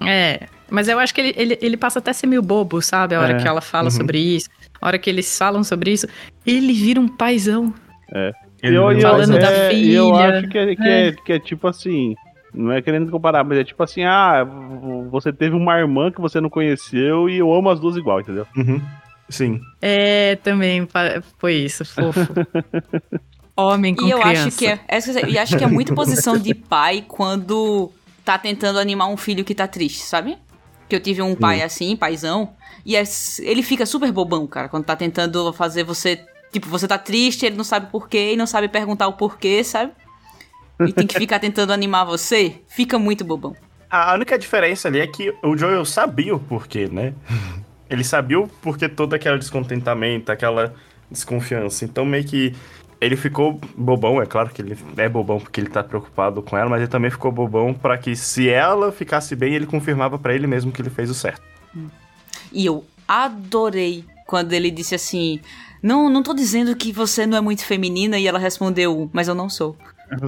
É, mas eu acho que ele, ele, ele passa até a ser meio bobo, sabe? A hora É, que ela fala uhum. sobre isso, a hora que eles falam sobre isso, ele vira um paizão. Ele eu, eu, Falando vai- da é, filha. eu acho que é, que, é, que é tipo assim. Não é querendo comparar, mas é tipo assim: ah, você teve uma irmã que você não conheceu e eu amo as duas igual, entendeu? Uhum. Sim. É, também foi isso, fofo. Homem com E eu criança. acho que é, é eu e acho que é muito posição de pai quando tá tentando animar um filho que tá triste, sabe? Que eu tive um pai assim, paizão, e é- ele fica super bobão, cara, quando tá tentando fazer você, tipo, você tá triste, ele não sabe porquê e não sabe perguntar o porquê, sabe? E tem que ficar tentando animar você, fica muito bobão. A única diferença ali é que o Joel sabia o porquê, né? Ele sabia o porquê todo aquele descontentamento, aquela desconfiança. Então meio que ele ficou bobão, é claro que ele é bobão porque ele tá preocupado com ela, mas ele também ficou bobão pra que se ela ficasse bem, ele confirmava pra ele mesmo que ele fez o certo. E eu adorei quando ele disse assim: Não, não tô dizendo que você não é muito feminina, e ela respondeu, mas eu não sou.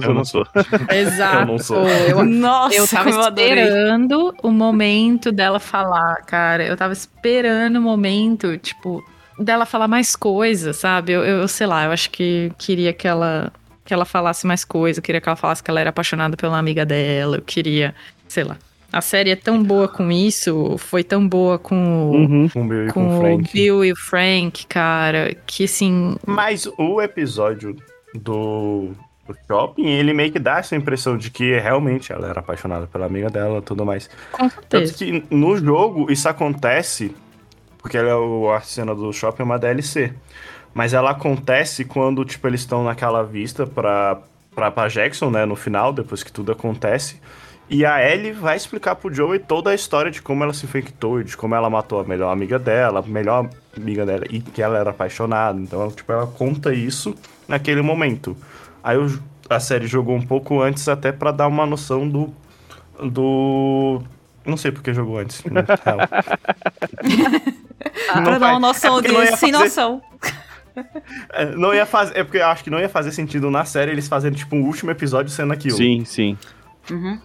Eu não sou. Exato. Eu não sou. Eu, Nossa, eu tava eu adorei. esperando o momento dela falar, cara. Eu tava esperando o momento, tipo, dela falar mais coisas, sabe? Eu, eu sei lá, eu acho que queria que ela, que ela falasse mais coisa. Eu queria que ela falasse que ela era apaixonada pela amiga dela. Eu queria, sei lá. A série é tão boa com isso, foi tão boa com, o- Uhum. Com o Bill e com, com o. Bill e o Frank, cara, que assim. Mas o episódio do, do shopping, ele meio que dá essa impressão de que realmente ela era apaixonada pela amiga dela e tudo mais. Com Tanto certeza. que no jogo isso acontece, porque ela é o- a cena do shopping é uma DLC. Mas ela acontece quando, tipo, eles estão naquela vista pra, pra, pra Jackson, né, no final, depois que tudo acontece. E a Ellie vai explicar pro Joey toda a história de como ela se infectou, e de como ela matou a melhor amiga dela, a melhor amiga dela, e que ela era apaixonada. Então, tipo, ela conta isso naquele momento. Aí o- a série jogou um pouco antes até pra dar uma noção do. do. Não sei porque jogou antes. na real. pra dar uma noção é de sem fazer- noção. É, Não ia fazer. É porque eu acho que não ia fazer sentido na série eles fazerem, tipo, um último episódio sendo aquilo. Sim, sim. Uhum.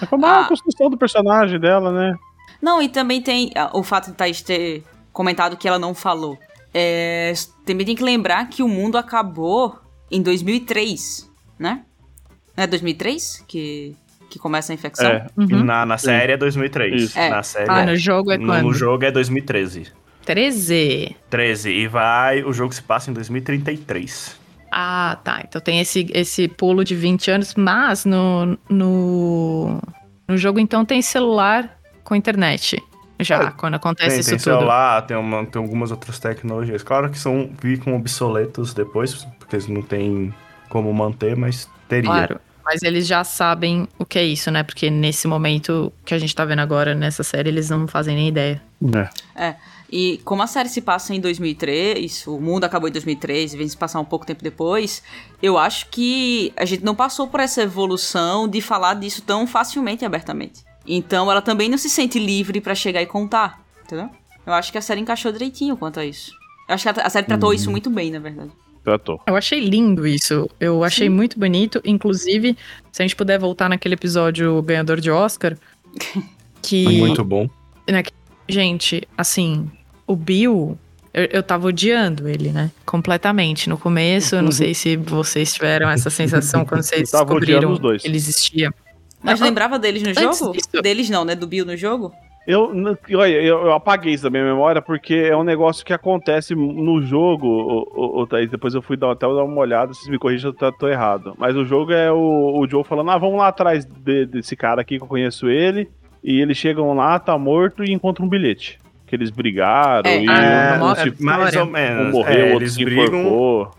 É como a Ah. construção do personagem dela, né? Não, e também tem ah, o fato de Thaís ter comentado que ela não falou. É, também tem que lembrar que o mundo acabou em 2003, né? Não é 2003 que, que começa a infecção? É. Uhum. Na, na série é 2003. Isso. É. Na série Ah, é. no jogo é no, quando? no jogo é 2013. 13. 13. E vai. O jogo se passa em 2033. Ah, tá. Então tem esse, esse pulo de 20 anos, mas no, no, no jogo então tem celular com internet. Já, É, quando acontece Tem, isso tem tudo. celular, tem, uma, tem algumas outras tecnologias. Claro que são ficam obsoletos depois, porque eles não tem como manter, mas teria. Claro. Mas eles já sabem o que é isso, né? Porque nesse momento que a gente tá vendo agora nessa série, eles não fazem nem ideia. É. E como a série se passa em 2003, o mundo acabou em 2003 e vem se passar um pouco tempo depois, eu acho que a gente não passou por essa evolução de falar disso tão facilmente e abertamente. Então ela também não se sente livre pra chegar e contar, entendeu? Eu acho que a série encaixou direitinho quanto a isso. Eu acho que a série tratou isso muito bem, na verdade. Tratou. Eu achei lindo isso. Eu achei Sim. muito bonito. Inclusive, se a gente puder voltar naquele episódio ganhador de Oscar, que. Muito bom. Gente, assim, o Bill, eu, eu tava odiando ele, né? Completamente. No começo, eu não sei se vocês tiveram essa sensação quando vocês Eu tava odiando descobriram os dois. que ele existia. Mas lembrava deles no antes jogo? disso- Deles não, né? Do Bill no jogo? Eu, olha, eu, eu apaguei isso da minha memória porque é um negócio que acontece no jogo, ô, ô, ô, Thaís, depois eu fui dar, até dar uma olhada, vocês me corrijam se eu tô, tô errado. Mas o jogo é o, o Joe falando, ah, vamos lá atrás de- desse cara aqui que eu conheço ele, e eles chegam lá, tá morto e encontram um bilhete. Que eles brigaram É, e ah, um, mostra se- mais história. ou menos. um morreu, É, outro eles se brigam. enforcou.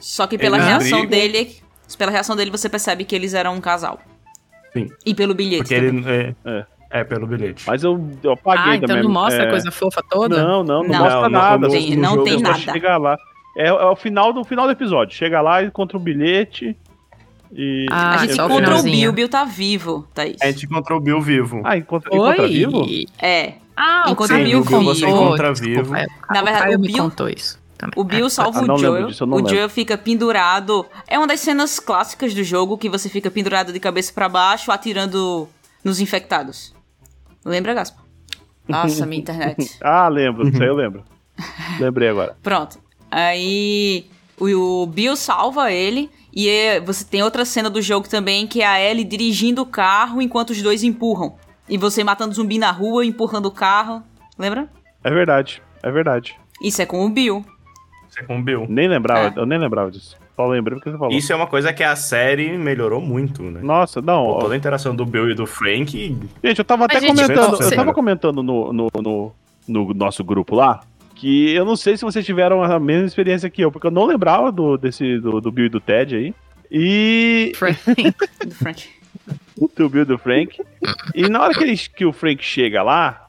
Só que pela reação brigam. dele. Pela reação dele, você percebe que eles eram um casal. Sim. E pelo bilhete. Porque também. ele. É, É. é. pelo bilhete. Mas eu, eu apaguei Ah, então também. não mostra é, a coisa fofa toda? Não, não, não, Não. mostra Não, nada. começo Tem- não tem nada. chega lá. É, é o final do final do episódio. Chega lá, encontra um bilhete e. Ah, a gente o encontrou o. Bill, o Bill tá vivo, Thaís. A gente encontrou o Bill vivo. Ah, encontra, encontra vivo? É. Ah, Encontra o Bill contou. Você encontra vivo. é, Na verdade, o Bill- contou isso também. O Bill salva Ah, o Joel. disso, o lembro. Joel fica pendurado. É uma das cenas clássicas do jogo que você fica pendurado de cabeça pra baixo, atirando nos infectados. Lembra, Gaspa? Nossa, minha internet. Ah, lembro, isso aí eu lembro. Lembrei agora. Pronto. Aí o, o Bill salva ele. E é- você tem outra cena do jogo também, que é a Ellie dirigindo o carro enquanto os dois empurram. E você matando zumbi na rua, empurrando o carro. Lembra? É verdade, é verdade. Isso é com o Bill. Você com o Bill. Nem lembrava, É. eu nem lembrava disso. Só lembrei porque você falou. Isso é uma coisa que a série melhorou muito, né? Nossa, não. Pô, toda a interação do Bill e do Frank. Gente, eu tava até gente, comentando, eu tava comentando no, no, no, no nosso grupo lá, que eu não sei se vocês tiveram a mesma experiência que eu, porque eu não lembrava do, desse, do, do Bill e do Ted aí. E. Frank. Do Frank. Do Bill do Frank. E na hora que, ele- que o Frank chega lá,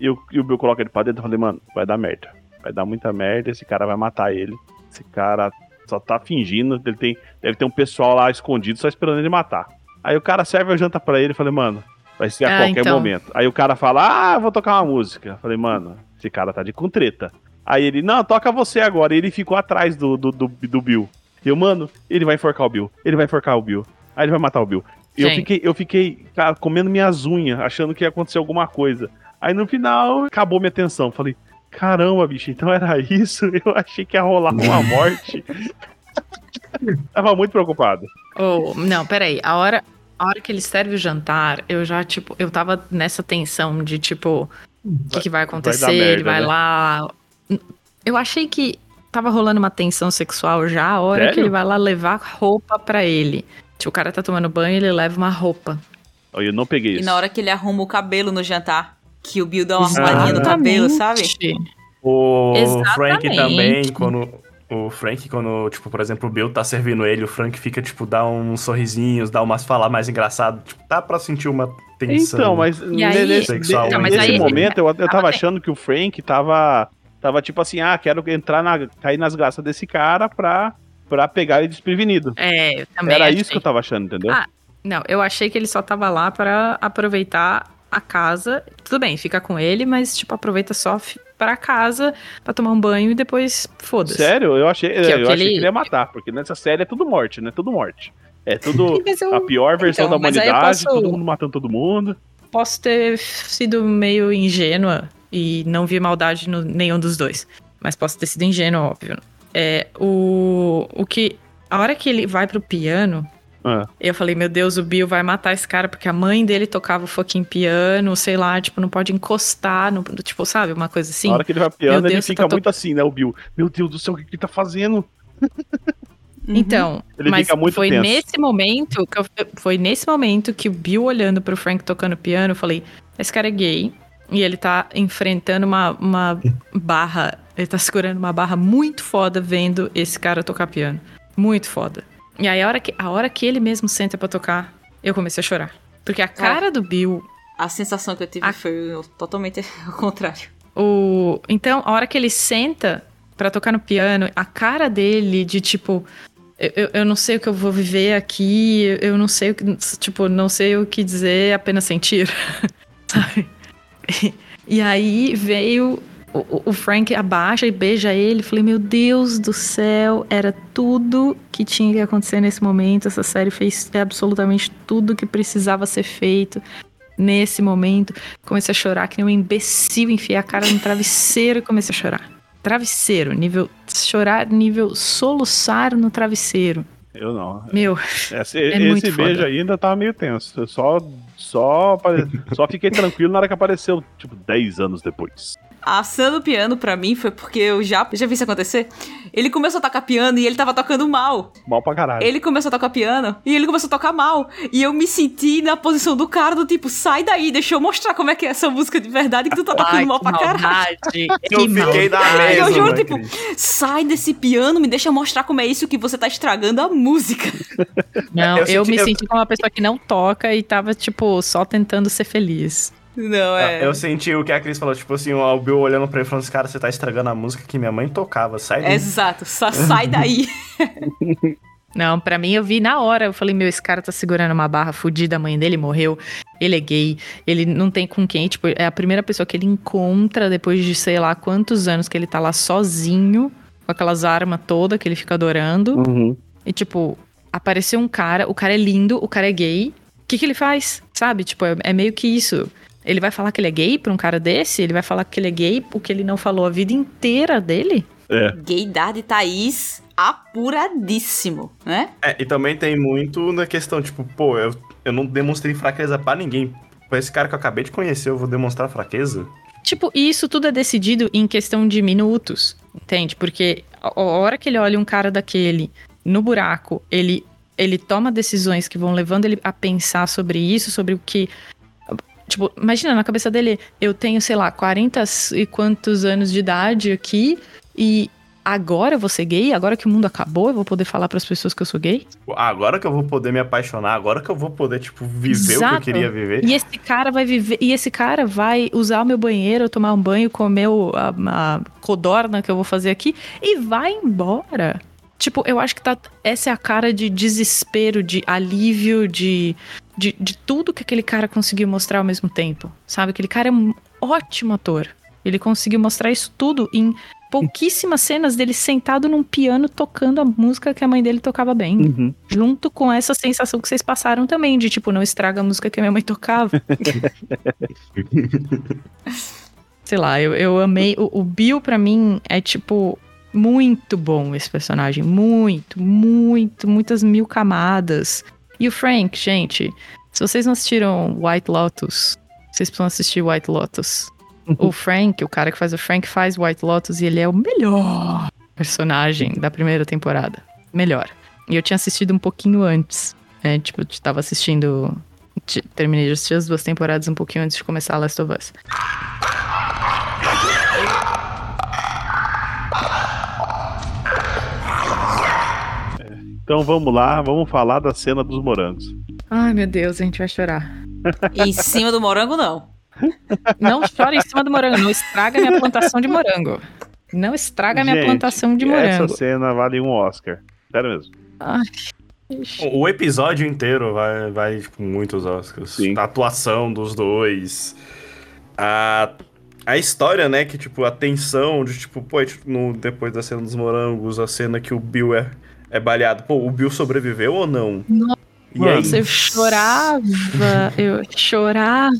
e o, e o Bill coloca ele pra dentro, eu falei, mano, vai dar merda. Vai dar muita merda, esse cara vai matar ele. Esse cara só tá fingindo, ele tem, deve ter um pessoal lá escondido só esperando ele matar. Aí o cara serve a janta pra ele e falei, mano, vai ser a Ah, qualquer então. momento. Aí o cara fala, ah, vou tocar uma música. Eu falei, mano, esse cara tá de com treta. Aí ele, não, toca você agora. E ele ficou atrás do, do, do, do Bill. E eu, mano, ele vai enforcar o Bill. Ele vai enforcar o Bill. Aí ele vai matar o Bill. E eu fiquei, eu fiquei, cara, comendo minhas unhas, achando que ia acontecer alguma coisa. Aí no final, acabou minha atenção. Falei, caramba, bicho, então era isso? Eu achei que ia rolar uma morte. Tava muito preocupado. Oh, não, peraí. A hora, a hora que ele serve o jantar, eu já, tipo, eu tava nessa tensão de, tipo, o que, que vai acontecer? merda, ele vai né? lá. Eu achei que tava rolando uma tensão sexual já a hora Sério? que ele vai lá levar roupa pra ele. Tipo, o cara tá tomando banho ele leva uma roupa. Eu não peguei E isso. na hora que ele arruma o cabelo no jantar, que o Bill dá uma arrumadinha no cabelo, sabe? O Exatamente. Frank também, quando. O Frank, quando, tipo, por exemplo, o Bill tá servindo ele, o Frank fica, tipo, dá uns sorrisinhos, dá umas falas mais engraçadas. Tipo, dá pra sentir uma tensão. Então, mas, E aí- nesse, Sexual, ne- mas nesse aí- momento eu, eu tava tava achando que o Frank tava, tava tipo assim, ah, quero entrar na, cair nas graças desse cara pra, pra pegar ele desprevenido. É, eu também Era achei. isso que eu tava achando, entendeu? Ah, Não, eu achei que ele só tava lá pra aproveitar a casa. Tudo bem, fica com ele, mas, tipo, aproveita só pra casa pra tomar um banho e depois foda-se. Sério? Eu achei, Que é eu achei ele- que ele ia matar, porque nessa série é tudo morte, né? Tudo morte. É tudo eu a pior versão Então, da humanidade, posso- todo mundo matando todo mundo. posso ter sido meio ingênua e não vi maldade no nenhum dos dois. Mas posso ter sido ingênua, óbvio. É, o, o que. A hora que ele vai pro piano, Ah. eu falei, meu Deus, o Bill vai matar esse cara, porque a mãe dele tocava o fucking piano, sei lá, tipo, não pode encostar, no, tipo, sabe, uma coisa assim. Na hora que ele vai pro piano, Meu ele Deus, fica tá to- muito assim, né, o Bill? Meu Deus do céu, o que que ele tá fazendo? Então, Ele mas fica muito foi tenso. nesse momento que eu, foi nesse momento que o Bill olhando pro Frank tocando piano, eu falei, esse cara é gay e ele tá enfrentando uma, uma barra, ele tá segurando uma barra muito foda vendo esse cara tocar piano. Muito foda. E aí a hora que, a hora que ele mesmo senta pra tocar, eu comecei a chorar. Porque a cara do Bill A sensação que eu tive A- foi totalmente o contrário. O... Então, a hora que ele senta pra tocar no piano, a cara dele de tipo. Eu, eu- não sei o que eu vou viver aqui, eu- eu não sei o que. Tipo, não sei o que dizer, apenas sentir. Sabe? E, aí veio o, o Frank abaixa e beija ele. Falei, meu Deus do céu, era tudo que tinha que acontecer nesse momento. Essa série fez absolutamente tudo que precisava ser feito nesse momento. Comecei a chorar que nem um imbecil, enfiar a cara no travesseiro e comecei a chorar. Travesseiro, nível chorar, nível soluçar no travesseiro. Eu não. Meu, Esse, É esse beijo foda. ainda tava meio tenso. Eu só, só, apare- só fiquei tranquilo na hora que apareceu, tipo, 10 anos depois. A cena do piano, pra mim, foi porque eu já, já vi isso acontecer. Ele começou a tocar piano e ele tava tocando mal. Mal pra caralho. Ele começou a tocar piano e ele começou a tocar mal. E eu me senti na posição do cara do tipo, sai daí, deixa eu mostrar como é que é essa música de verdade que tu tá tocando ai, mal pra caralho. maldade. Eu que fiquei da mesma. Eu juro, tipo, Cris? sai desse piano, me deixa mostrar como é isso que você tá estragando a música. Não, Eu eu, senti- me eu- senti como uma pessoa que não toca e tava, tipo, só tentando ser feliz. Não, é. Eu senti o que a Cris falou, tipo assim, o Bill olhando pra ele falando assim, cara, você tá estragando a música que minha mãe tocava, sai daí. Exato, sa- sai daí. Não, pra mim eu vi na hora. Eu falei, meu, esse cara tá segurando uma barra fudida, a mãe dele morreu. Ele é gay, ele não tem com quem. Tipo, é a primeira pessoa que ele encontra depois de sei lá quantos anos que ele tá lá sozinho, com aquelas armas todas que ele fica adorando. Uhum. E, tipo, apareceu um cara, o cara é lindo, o cara é gay. O que, que ele faz? Sabe? Tipo, é, é meio que isso. Ele vai falar que ele é gay pra um cara desse? Ele vai falar que ele é gay porque ele não falou a vida inteira dele? É. Gaydar de Thaís apuradíssimo, né? É, e também tem muito na questão, tipo, pô, eu, eu não demonstrei fraqueza pra ninguém. Pra esse cara que eu acabei de conhecer, eu vou demonstrar fraqueza? Tipo, e isso tudo é decidido em questão de minutos, entende? Porque a a hora que ele olha um cara daquele no buraco, ele, ele toma decisões que vão levando ele a pensar sobre isso, sobre o que. Tipo, imagina na cabeça dele, eu tenho, sei lá, 40 e quantos anos de idade aqui e agora eu vou ser gay? Agora que o mundo acabou, eu vou poder falar para as pessoas que eu sou gay? Agora que eu vou poder me apaixonar, agora que eu vou poder, tipo, viver o que eu Exato. queria viver. E esse cara vai viver, e esse cara vai usar o meu banheiro, tomar um banho, comer o- a, a codorna que eu vou fazer aqui e vai embora. Tipo, eu acho que tá, essa é a cara de desespero, de alívio, de, de, de tudo que aquele cara conseguiu mostrar ao mesmo tempo. Sabe? Aquele cara é um ótimo ator. Ele conseguiu mostrar isso tudo em pouquíssimas cenas dele sentado num piano tocando a música que a mãe dele tocava bem Uhum. junto com essa sensação que vocês passaram também, de tipo, não estraga a música que a minha mãe tocava. Sei lá, eu, eu amei. O, o Bill, pra mim, é tipo. Muito bom esse personagem. Muito, muito, muitas mil camadas. E o Frank, gente, se vocês não assistiram White Lotus, vocês precisam assistir White Lotus. o Frank, o cara que faz o Frank, faz White Lotus e ele é o melhor personagem da primeira temporada. Melhor. E eu tinha assistido um pouquinho antes. É, tipo, eu tava assistindo. Terminei de assistir as duas temporadas um pouquinho antes de começar Last of Us. Então vamos lá, vamos falar da cena dos morangos. Ai, meu Deus, a gente vai chorar. em cima do morango, não. Não chora em cima do morango, não estraga minha plantação de morango. Não estraga minha Gente, plantação de morango. Essa cena vale um Oscar. Sério mesmo. Ai, O episódio inteiro vai, vai com muitos Oscars. Sim. A atuação dos dois. A, a história, né? Que, tipo, a tensão de, tipo, pô, tipo, no, depois da cena dos morangos, a cena que o Bill é, é baleado. Pô, o Bill sobreviveu ou não? Nossa, E aí, eu chorava, eu chorava.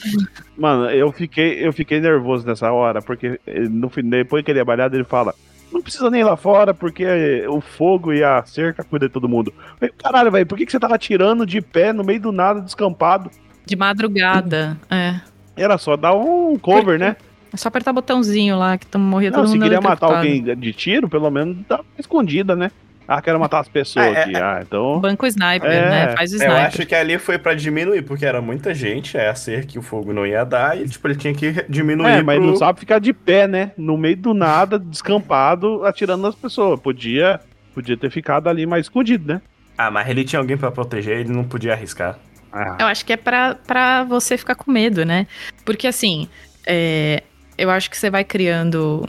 Mano, eu fiquei, eu fiquei nervoso nessa hora, porque no fim, depois que ele é balhado, ele fala: Não precisa nem ir lá fora, porque o fogo e a cerca cuidam de todo mundo. Eu falei, Caralho, velho, por que, que você tava atirando de pé no meio do nada, descampado? De madrugada, é. Era só dar um cover, né? É só apertar botãozinho lá que tamo morria Não, todo se mundo queria matar alguém de tiro, pelo menos dá uma escondida, né? Ah, quero matar as pessoas É, aqui. Ah, então. Banco sniper, É, né? Faz o eu sniper. acho que ali foi pra diminuir, porque era muita gente, é a cerca que o fogo não ia dar, e, tipo, ele tinha que diminuir É, mas pro... não sabe ficar de pé, né? No meio do nada, descampado, atirando nas pessoas. Podia, podia ter ficado ali mais escondido, né? Ah, mas ele tinha alguém pra proteger, ele não podia arriscar. Ah, Eu acho que é pra, pra você ficar com medo, né? Porque assim, é, eu acho que você vai criando.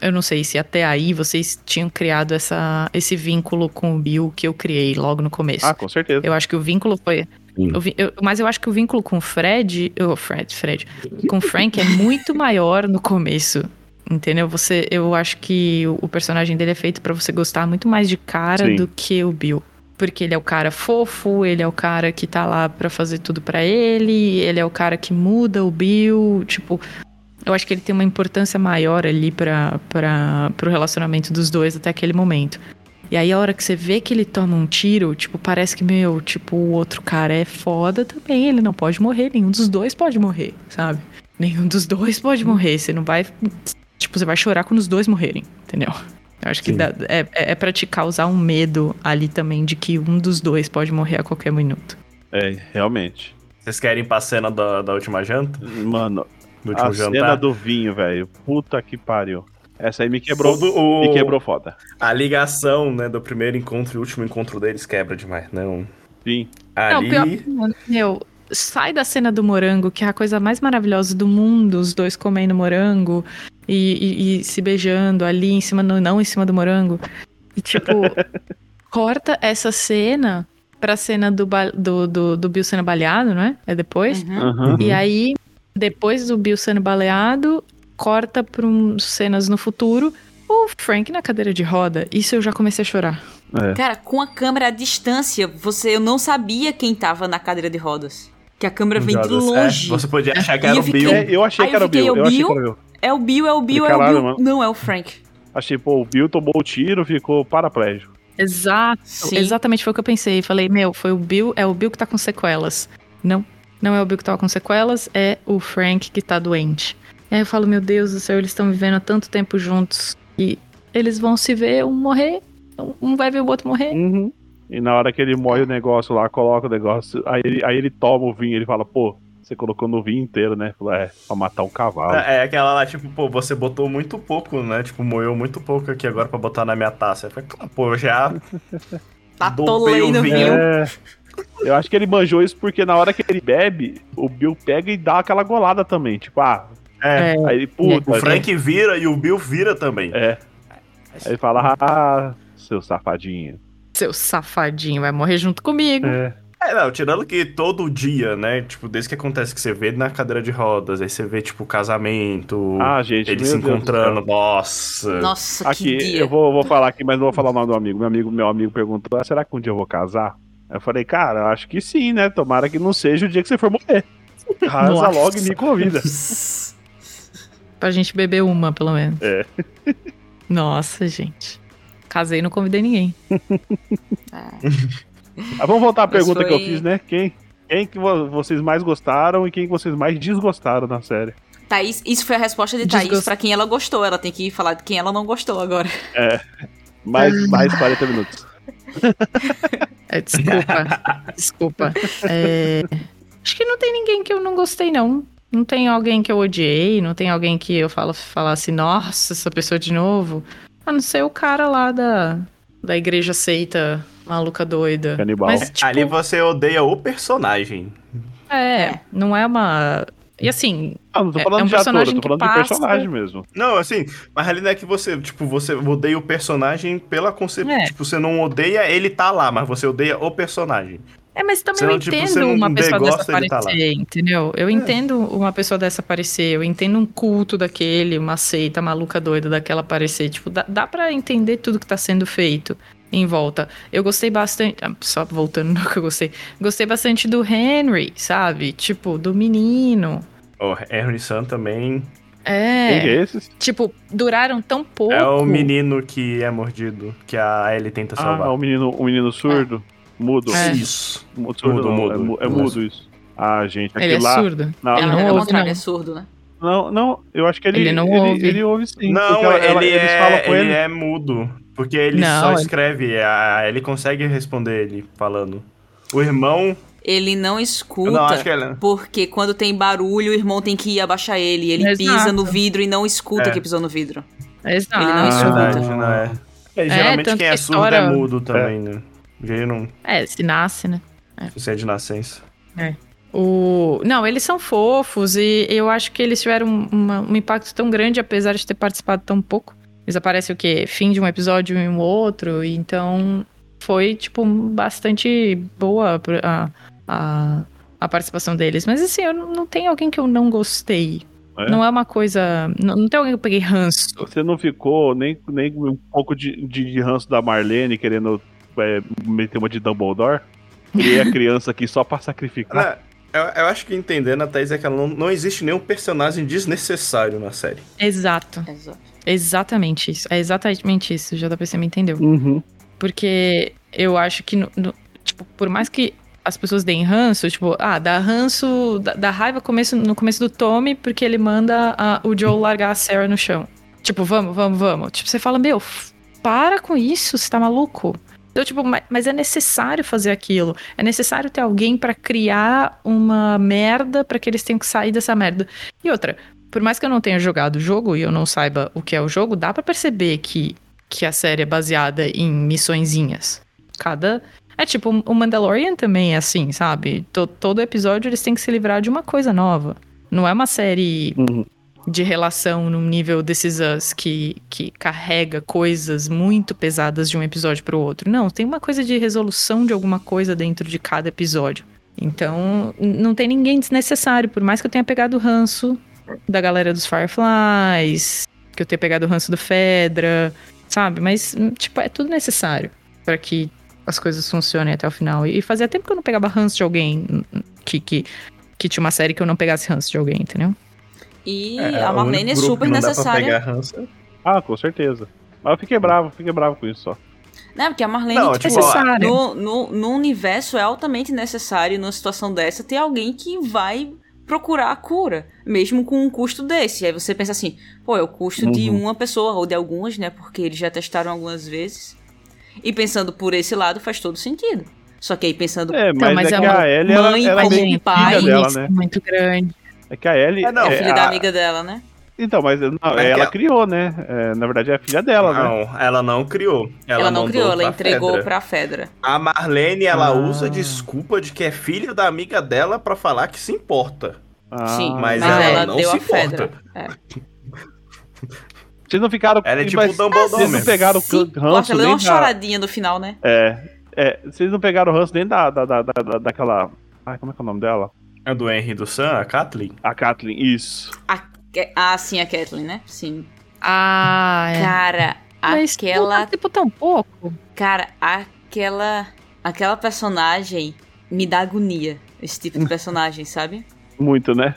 Eu não sei se até aí vocês tinham criado essa, esse vínculo com o Bill que eu criei logo no começo. ah, com certeza. Eu acho que o vínculo foi. Vi- eu- mas eu acho que o vínculo com o Fred. Oh, Fred, Fred. Com o Frank é muito maior no começo. Entendeu? Você, eu acho que o, o personagem dele é feito pra você gostar muito mais de cara Sim. do que o Bill. Porque ele é o cara fofo, ele é o cara que tá lá pra fazer tudo pra ele, ele é o cara que muda o Bill, tipo, eu acho que ele tem uma importância maior ali para pro relacionamento dos dois até aquele momento. E aí a hora que você vê que ele toma um tiro, tipo, parece que, meu, tipo, o outro cara é foda também, ele não pode morrer, nenhum dos dois pode morrer, sabe? Nenhum dos dois pode morrer, você não vai, tipo, você vai chorar quando os dois morrerem, entendeu? Eu acho que dá- é, é, é pra te causar um medo ali também de que um dos dois pode morrer a qualquer minuto. É, realmente. Vocês querem ir pra cena da, da última janta? Mano, Do último a jantar? cena do vinho, velho. Puta que pariu. Essa aí me quebrou. O- Me quebrou foda. A ligação, né, do primeiro encontro e último encontro deles quebra demais, não. Sim. Não, Ali. pior, meu, sai da cena do morango, que é a coisa mais maravilhosa do mundo, os dois comendo morango e, e- e se beijando ali em cima, do, não em cima do morango. E tipo, corta essa cena pra cena do, ba- do, do, do Bill sendo baleado, não é? É depois? Uhum. Aham. E aí, depois do Bill sendo baleado, corta pra um, cenas no futuro. O Frank na cadeira de roda. Isso eu já comecei a chorar. É. Cara, com a câmera à distância, você eu não sabia quem tava na cadeira de rodas. Que a câmera vem de Jodas. longe. É, você podia achar que era o Bill. É, eu achei que era o Bill. Eu achei que era o Bill. É o Bill, é o Bill, é o Bill. mano. Não é o Frank. Achei, pô, o Bill tomou o tiro, ficou paraplégico. Exato. Sim. Exatamente foi o que eu pensei. Falei, meu, foi o Bill, é o Bill que tá com sequelas. Não, não é o Bill que tava com sequelas, é o Frank que tá doente. E aí eu falo, meu Deus do céu, eles estão vivendo há tanto tempo juntos e eles vão se ver, um morrer, um vai ver o outro morrer. Uhum. E na hora que ele moe o negócio lá, coloca o negócio, aí ele, aí ele toma o vinho, ele fala, pô, você colocou no vinho inteiro, né? Falou, é, pra matar um cavalo. É, é aquela lá, tipo, pô, você botou muito pouco, né? Tipo, moeu muito pouco aqui agora pra botar na minha taça. Eu falei, pô, já Patolei Dopei o no vinho. É. Eu acho que ele manjou isso porque na hora que ele bebe, o Bill pega e dá aquela golada também. Tipo, ah, É, aí ele, puta. o Frank vira e o Bill vira também. É. Aí ele fala, ah, seu safadinho. Seu safadinho vai morrer junto comigo. É. É, não, tirando que todo dia, né? Tipo, desde que acontece que você vê na cadeira de rodas, aí você vê, tipo, casamento, Ah, gente, eles se Deus do encontrando, céu. nossa. Nossa, Aqui, que dia. eu vou, vou falar aqui, mas não vou falar o nome do amigo. Meu amigo, meu amigo perguntou: ah, será que um dia eu vou casar? Eu falei, cara, eu acho que sim, né? Tomara que não seja o dia que você for morrer. Rasa Nossa. logo e me convida. Pra gente beber uma, pelo menos. É. Nossa, gente. Casei e não convidei ninguém. Ah, vamos voltar à pergunta que eu foi- fiz, né? Quem, quem que vo- vocês mais gostaram e quem que vocês mais desgostaram na série? Thaís, isso foi a resposta de Thaís Desgosto. pra quem ela gostou. Ela tem que falar de quem ela não gostou agora. Mais, mais 40 minutos. É, desculpa. desculpa. É, acho que não tem ninguém que eu não gostei, não. Não tem alguém que eu odiei, não tem alguém que eu falo, falasse, nossa, essa pessoa de novo. A não ser o cara lá da, da igreja seita maluca doida. Canibal. Mas, tipo, Ali você odeia o personagem. é, não é uma. E assim, Ah, não tô É- falando é um de ator, eu personagem tô que falando de passa- personagem mesmo. Não, assim, mas ali não é que você, tipo, você odeia o personagem pela concepção. É. Tipo, você não odeia ele tá lá, mas você odeia o personagem. É, mas também Senão, eu tipo, entendo não uma pessoa dessa ele tá aparecer, entendeu? Eu entendo uma pessoa dessa aparecer, eu entendo um culto daquele, uma seita maluca doida daquela aparecer. Tipo, dá, dá pra entender tudo que tá sendo feito em volta. Eu gostei bastante. ah, Só voltando no que eu gostei. Gostei bastante do Henry, sabe? Tipo, do menino. O Henry Sun também Quem É. é esses? Tipo, duraram tão pouco. é o menino que é mordido, que a Ellie tenta Ah, salvar. o menino, o menino surdo. Mudo. É. Isso. Mudo, surdo, Mudo, não, mudo. É, é mudo isso. Ah, gente, Ele é aquele lá. surdo. Não, ele Ela não é o ouve, não. é surdo, né? Não, não, eu acho que ele, Ele não ele, ouve. ele ouve sim. Não, ela- ele, ela- eles falam é, com ele ele. é mudo. Porque ele Não, só ele- escreve, a, ele consegue responder ele falando. O irmão. Ele não escuta. Não, acho que ele. Porque quando tem barulho, o irmão tem que ir abaixar ele. Ele Exato. pisa no vidro e não escuta É. que pisou no vidro. Exato. Ele não É escuta. verdade, não é. É, geralmente tanto quem é que surdo é história- mudo também, né? Não. É, se nasce, né? Você é de nascença. O... Não, eles são fofos e eu acho que eles tiveram uma- um impacto tão grande, apesar de ter participado tão pouco. Eles aparecem o quê? Fim de um episódio e um outro, e então foi, tipo, bastante boa a, a, a participação deles. Mas assim, eu não não tem alguém que eu não gostei. É. Não é uma coisa. Não, não tem alguém que eu peguei ranço. Você não ficou nem, nem um pouco de, de, ranço da Marlene querendo é, meter uma de Dumbledore? Criei a criança aqui só pra sacrificar. Não, eu, eu acho que entendendo a Thaís é que ela não, não existe nenhum personagem desnecessário na série. Exato. Exato. Exatamente isso. É exatamente isso. O JPC me entendeu. Uhum. Porque eu acho que, no- no- tipo, por mais que as pessoas deem ranço, tipo, ah, dá ranço, dá, dá raiva começo, no começo do Tommy porque ele manda a- o Joe largar a Sarah no chão. Tipo, vamos, vamos, vamos. Tipo, você fala, meu, para com isso, você tá maluco? Então, tipo, ma- mas é necessário fazer aquilo. É necessário ter alguém pra criar uma merda pra que eles tenham que sair dessa merda. E outra, por mais que eu não tenha jogado o jogo e eu não saiba o que é o jogo, dá pra perceber que, que a série é baseada em missõezinhas. Cada. É tipo, o Mandalorian também é assim, sabe? To- todo episódio eles têm que se livrar de uma coisa nova. Não é uma série Uhum. de relação num nível desses Us que, que carrega coisas muito pesadas de um episódio pro outro. Não, tem uma coisa de resolução de alguma coisa dentro de cada episódio. Então, não tem ninguém desnecessário, por mais que eu tenha pegado o ranço da galera dos Fireflies, que eu tenha pegado o ranço do Fedra, sabe? Mas, hum, tipo, é tudo necessário pra que as coisas funcionem até o final. E fazia tempo que eu não pegava ranço de alguém hum, hum, que, que, que tinha uma série que eu não pegasse ranço de alguém, entendeu? E É, a o Marlene é super necessária. pegar ranço. Ah, com certeza. Mas eu fiquei bravo, fiquei bravo com isso só. Não, porque a Marlene, Não, tipo, necessária. no, no, no universo é altamente necessário, numa situação dessa, ter alguém que vai procurar a cura, mesmo com um custo desse. Aí você pensa assim, pô, é o custo de Uhum. uma pessoa, ou de algumas, né? Porque eles já testaram algumas vezes. E pensando por esse lado, faz todo sentido. Só que aí pensando É, mas, mas é é que a Ellie ela, mãe ela como meio que pai, dela, Isso, né? muito grande. É que a Ellie. É, não, é é, filha a- da amiga dela, né? Então, mas não, É ela a- criou, né? É, na verdade é a filha dela, né? Não, ela não criou. Ela, Ela, não criou, ela pra entregou Fedra. pra Fedra. A Marlene, ela Ah. usa desculpa de que é filha da amiga dela pra falar que se importa. Ah, Sim, mas mas, ela ela, não deu se a Fedra. importa. É. Vocês não ficaram. Ela é tipo mas o Dumbledore Vocês não pegaram o ranço ela deu uma da... choradinha no final, né? É, é, vocês não pegaram o ranço nem da, da, da, da, da- daquela... Ai, como é que é o nome dela? A do Henry do Sam, a Kathleen. A Kathleen, isso. A, ah, sim, a Kathleen, né? Sim. Ah, é. Cara, Mas, aquela. tipo, tão pouco. Cara, aquela. Aquela personagem me dá agonia. Esse tipo de personagem, sabe? Muito, né?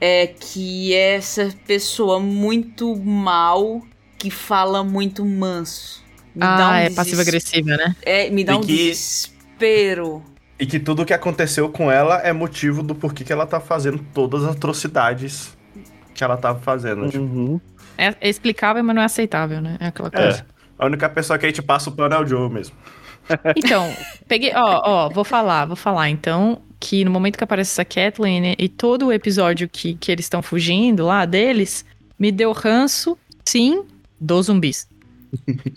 É que é essa pessoa muito mal que fala muito manso. Me dá um Ah, é passiva-agressiva, né? É, me dá E um que- desespero. E que tudo que aconteceu com ela é motivo do porquê que ela tá fazendo todas as atrocidades que ela tava fazendo. tipo. Uhum. É, é explicável, mas não é aceitável, né? É aquela É. coisa. A única pessoa que a gente passa o pano é o Joe mesmo. Então, peguei. Ó, ó, vou falar, vou falar. Então, que no momento que aparece essa Kathleen né, e todo o episódio que, que eles estão fugindo lá deles, me deu ranço, sim, dos zumbis.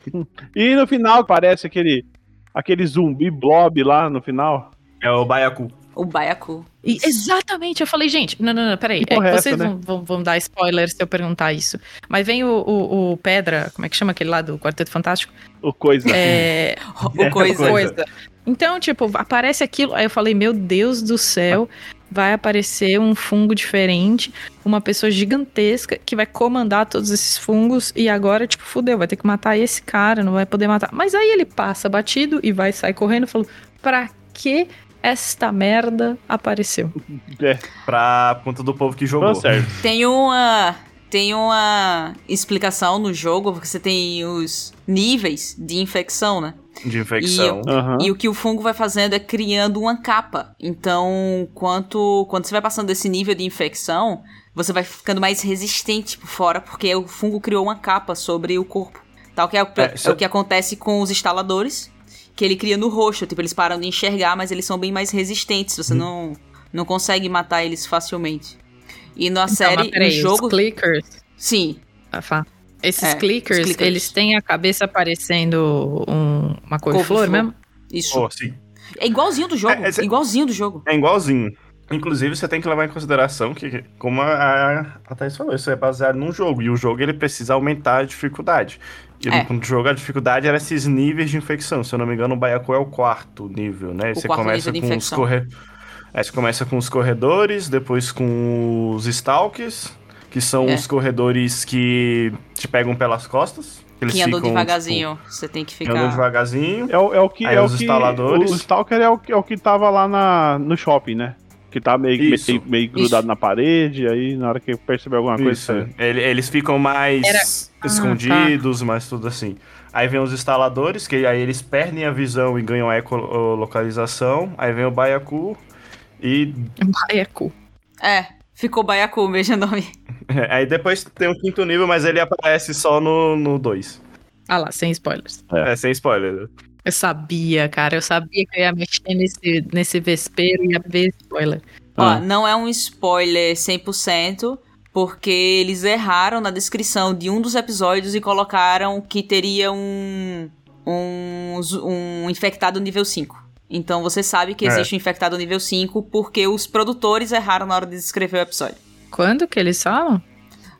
E no final parece aquele, aquele zumbi blob lá no final. É o Baiacu. O Baiacu. E, exatamente, eu falei, gente, não, não, não, peraí. É, é vocês né? vão, vão, vão dar spoiler se eu perguntar isso. Mas vem o, o, o Pedra, como é que chama aquele lá do Quarteto Fantástico? O coisa. É, O coisa. coisa. Então, tipo, aparece aquilo. Aí eu falei, meu Deus do céu, vai aparecer um fungo diferente, uma pessoa gigantesca que vai comandar todos esses fungos. E agora, tipo, fudeu, vai ter que matar esse cara, não vai poder matar. Mas aí ele passa batido e vai sair correndo. Falou, pra que esta merda apareceu? É, Pra conta do povo que jogou. certo. Tem uma. Tem uma explicação no jogo, porque você tem os níveis de infecção, né? De infecção. Aham. E o que o fungo vai fazendo é criando uma capa. Então, quanto, quando você vai passando desse nível de infecção, você vai ficando mais resistente por fora, porque o fungo criou uma capa sobre o corpo. Tal que é, o- É, é isso- o que acontece com os instaladores, que ele cria no rosto. Tipo, eles param de enxergar, mas eles são bem mais resistentes. Você não, não consegue matar eles facilmente. E na Então, série, mas no peraí, jogo. Os clickers. Sim, Rafa, Esses É, clickers, clickers. eles têm a cabeça parecendo um- uma couve-flor Couve-flor. mesmo? isso. Oh, sim. É igualzinho do jogo. É, esse- Igualzinho do jogo. É igualzinho. Inclusive, você tem que levar em consideração que, como a, a Thaís falou, isso é baseado num jogo. E o jogo ele precisa aumentar a dificuldade. E É. no jogo a dificuldade era esses níveis de infecção. Se eu não me engano, o Baiacu é o quarto nível, né? O você começa nível de com os corre... Aí você começa com os corredores, depois com os stalkers, que são É. os corredores que te pegam pelas costas. Eles que andam devagarzinho. Você tem que Tipo, andam ficar. devagarzinho. É o, é o que. Aí é os o que instaladores. O, o Stalker é o, que- é o que tava lá na, no shopping, né? Que tá meio, Isso. meio, meio grudado na parede, aí na hora que perceber alguma Isso. coisa. Ele- Eles ficam mais Era- escondidos, mais tudo assim. Aí vem os instaladores, que aí eles perdem a visão e ganham a ecolocalização. Aí vem o Baiacu e Baiacu. É, ficou Baiacu, veja o nome. aí depois tem o quinto nível, mas ele aparece só no 2. Ah lá, sem spoilers. É. sem spoiler. Eu sabia, cara. Eu sabia que eu ia mexer nesse, nesse vespeiro e ia ver spoiler. Ó, Ah. não é um spoiler 100%, porque eles erraram na descrição de um dos episódios e colocaram que teria um, um, um infectado nível 5. Então você sabe que É. existe um infectado nível 5 porque os produtores erraram na hora de descrever o episódio. Quando que eles falam?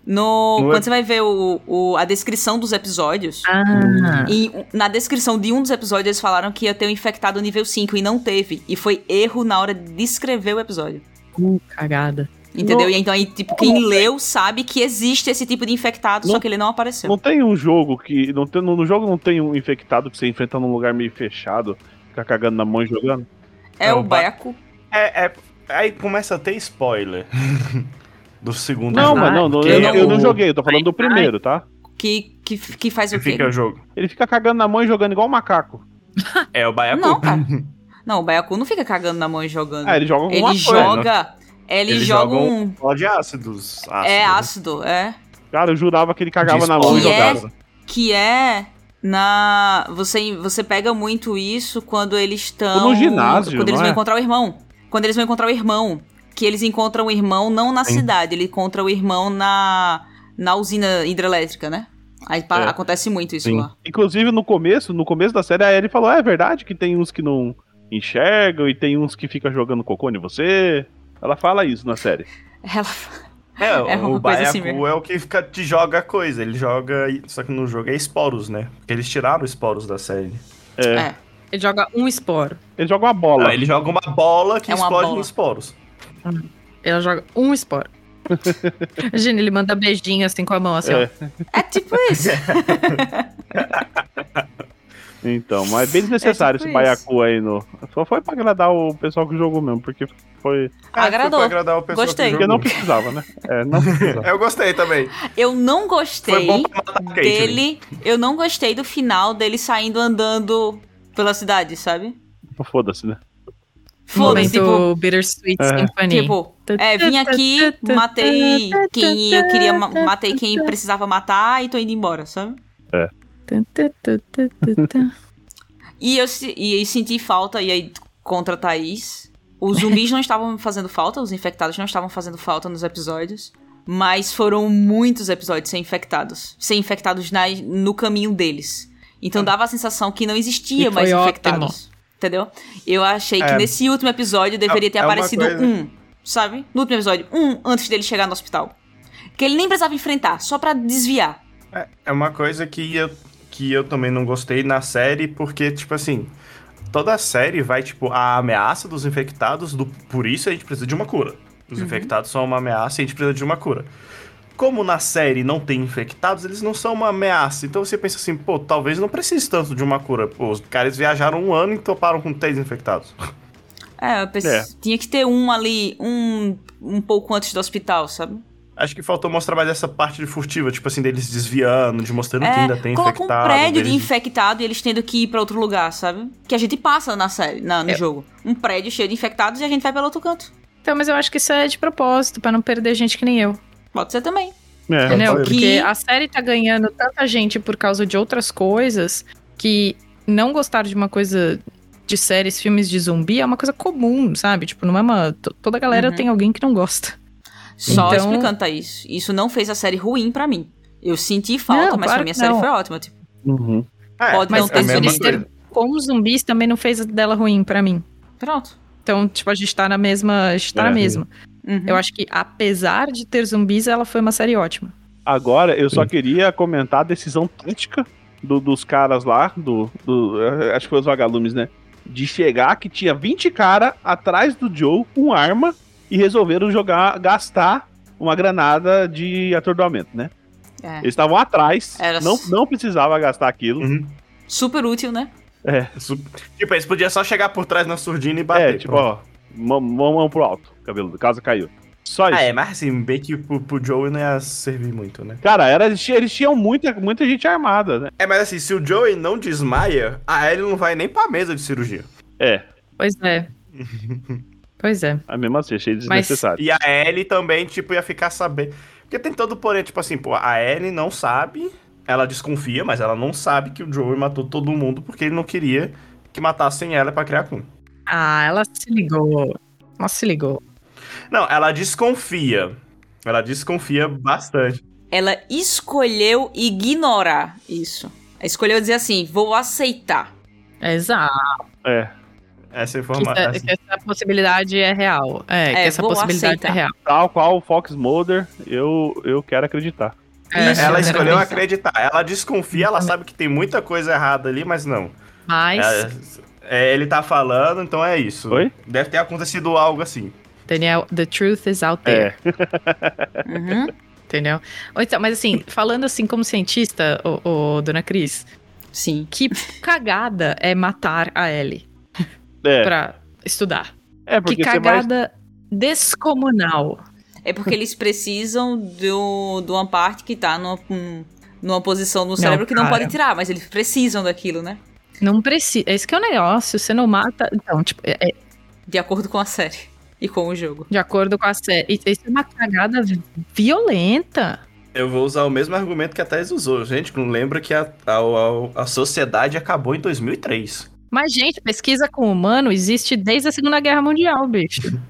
No, No quando você vai ver o, o- a descrição dos episódios, Ah, e na descrição de um dos episódios eles falaram que ia ter um infectado nível 5 e não teve. E foi erro na hora de descrever o episódio. uh, cagada. Entendeu? No- E então aí, tipo, quem leu sabe que existe esse tipo de infectado, No- só que ele não apareceu. Não tem um jogo que. Não tem, no, no jogo não tem um infectado que você enfrenta num lugar meio fechado, fica cagando na mão e jogando. É Não, o Baiacu. É, é- aí começa a ter spoiler do segundo Não, jogo. mas não, eu, é eu não joguei, eu tô falando do primeiro, tá? Que, que, que faz que o quê? fica o jogo. Ele fica cagando na mão e jogando igual um macaco. É o Baiacu. Não, cara. Não, o Baiacu não fica cagando na mão e jogando. Ah, ele joga alguma ele coisa. joga. Ele Eles joga jogam um. Bola de ácidos. ácidos É né? ácido, é. Cara, eu jurava que ele cagava na mão e spoiler. jogava. Que é na. Você, você pega muito isso quando eles estão. No ginásio, Quando eles vão é? encontrar o irmão. Quando eles vão encontrar o irmão. Que eles encontram o irmão não na Sim. cidade, ele encontra o irmão na, na usina hidrelétrica, né? Aí É. acontece muito isso Sim. lá. Inclusive, no começo, no começo da série, a Ellie falou: "Ah, é verdade que tem uns que não enxergam e tem uns que ficam jogando cocô em você. Ela fala isso na série. Ela. É, É o coisa Baiacu assim é o que fica, te joga coisa. Ele joga. Só que no jogo é esporos, né? Porque eles tiraram os esporos da série. É. É. Ele joga um esporo. Ele joga uma bola. Ah, ele joga uma bola que É uma explode bola. em esporos. Ela joga um esporo. Imagina, ele manda beijinho assim com a mão, assim, É. ó. É tipo isso. Então, mas bem desnecessário É tipo esse baiacu aí no. Só foi pra agradar o pessoal que jogou mesmo, porque foi. Ah, Agradou. foi pra agradar o pessoal Gostei. que Porque não precisava, né? É, não precisava. Eu gostei também. Eu não gostei dele. Eu não gostei do final dele saindo andando pela cidade, sabe? Foda-se, né? Foda-se, tipo. Bittersweet É. Symphony. Tipo, é, vim aqui, matei quem eu queria, ma- matei quem precisava matar e tô indo embora, sabe? Tum. E eu e aí senti falta, e aí contra a Thaís. Os zumbis não estavam fazendo falta, os infectados não estavam fazendo falta nos episódios. Mas foram muitos episódios sem infectados. Sem infectados na- no caminho deles. Então dava a sensação que não existia E mais foi infectados. Entendeu? Eu achei que É. nesse último episódio deveria ter é aparecido coisa- um, sabe? No último episódio, um antes dele chegar no hospital. Que ele nem precisava enfrentar, só pra desviar. É, é uma coisa que eu, que eu também não gostei na série, porque, tipo assim, toda a série vai, tipo, a ameaça dos infectados, do, por isso a gente precisa de uma cura. Os Uhum. infectados são uma ameaça e a gente precisa de uma cura. Como na série não tem infectados, eles não são uma ameaça. Então você pensa assim, pô, talvez não precise tanto de uma cura. Pô, os caras viajaram um ano e toparam com três infectados. É, eu pensei, É. tinha que ter um ali, um um pouco antes do hospital, sabe? Acho que faltou mostrar mais essa parte de furtiva, tipo assim, deles desviando, de mostrando que ainda tem É, coloca um infectado. prédio de deles- infectado e eles tendo que ir pra outro lugar, sabe? Que a gente passa na série, na, no É. jogo. Um prédio cheio de infectados e a gente vai pelo outro canto. Então, mas eu acho que isso é de propósito, pra não perder gente que nem eu. Pode ser também. É. Entendeu? Porque Que- a série tá ganhando tanta gente por causa de outras coisas que não gostar de uma coisa de séries, filmes de zumbi é uma coisa comum, sabe? Tipo, não é uma. to- Toda galera Uhum. tem alguém que não gosta. Só Então- explicando, Thaís. Isso não fez a série ruim pra mim. Eu senti falta, Não, mas claro pra mim a série foi ótima. Tipo, Uhum. É, Pode Mas não ter série coisa. com os zumbis também não fez dela ruim pra mim. pronto. Então, tipo, a gente tá na mesma. A gente tá É. na mesma. Uhum. Eu acho que, apesar de ter zumbis, ela foi uma série ótima. Agora, eu só queria comentar a decisão tática do- dos caras lá, do, do- eh, acho que foi os vagalumes, né? De chegar que tinha 20 caras atrás do Joe com arma e resolveram jogar, gastar uma granada de atordoamento, né? É. Eles estavam atrás, Era não, não precisava gastar aquilo. Uhum. Super útil, né? É, Su- Tipo, eles podiam só chegar por trás na surdina e bater. é, tipo, ó, mão, pro alto, o cabelo do caso caiu. Só isso. Ah, é, mas assim, bem que pro, pro Joey não ia servir muito, né? Cara, era, eles tinham- eles tinham muita, muita gente armada, né? É, mas assim, se o Joey não desmaia, a Ellie não vai nem pra mesa de cirurgia. É, Pois é. pois é. a mesma assim, achei Mas- desnecessário. E a Ellie também, tipo, ia ficar sabendo. Porque tem todo o porém, tipo assim, pô, a Ellie não sabe, ela desconfia, mas ela não sabe que o Joey matou todo mundo porque ele não queria que matassem ela pra criar Kun. Ah, ela se ligou. Ela se ligou. Não, ela desconfia. Ela desconfia bastante. Ela escolheu ignorar isso. Ela escolheu dizer assim: vou aceitar. Exato. É, Essa Que, informação. essa, que essa possibilidade é real. É, que É, essa vou possibilidade aceitar. é real. tal qual o Fox Mulder, eu, eu quero acreditar. É, Isso, ela eu escolheu acreditar. Ela desconfia, ela sabe que tem muita coisa errada ali, mas não. Mas, É, ele tá falando, então é isso. Oi? Deve ter acontecido algo assim. Daniel, the truth is out there. É, Uhum. Entendeu? Então, mas assim, falando assim como cientista, ô, dona Cris, Sim. que cagada é matar a Ellie é, pra estudar. é Que porque vai. cagada descomunal. É porque eles precisam do, de uma parte que tá numa, um- numa posição no cérebro que não pode tirar, mas eles precisam daquilo, né? Não precisa. Esse que é o negócio. Você não mata. Então, tipo, é- é De acordo com a série e com o jogo. de acordo com a série. Isso é uma cagada vi- violenta. Eu vou usar o mesmo argumento que a Thais usou. Gente, não lembra que a, a, a, a sociedade acabou em 2003. Mas, gente, pesquisa com humano existe desde a Segunda Guerra Mundial, bicho.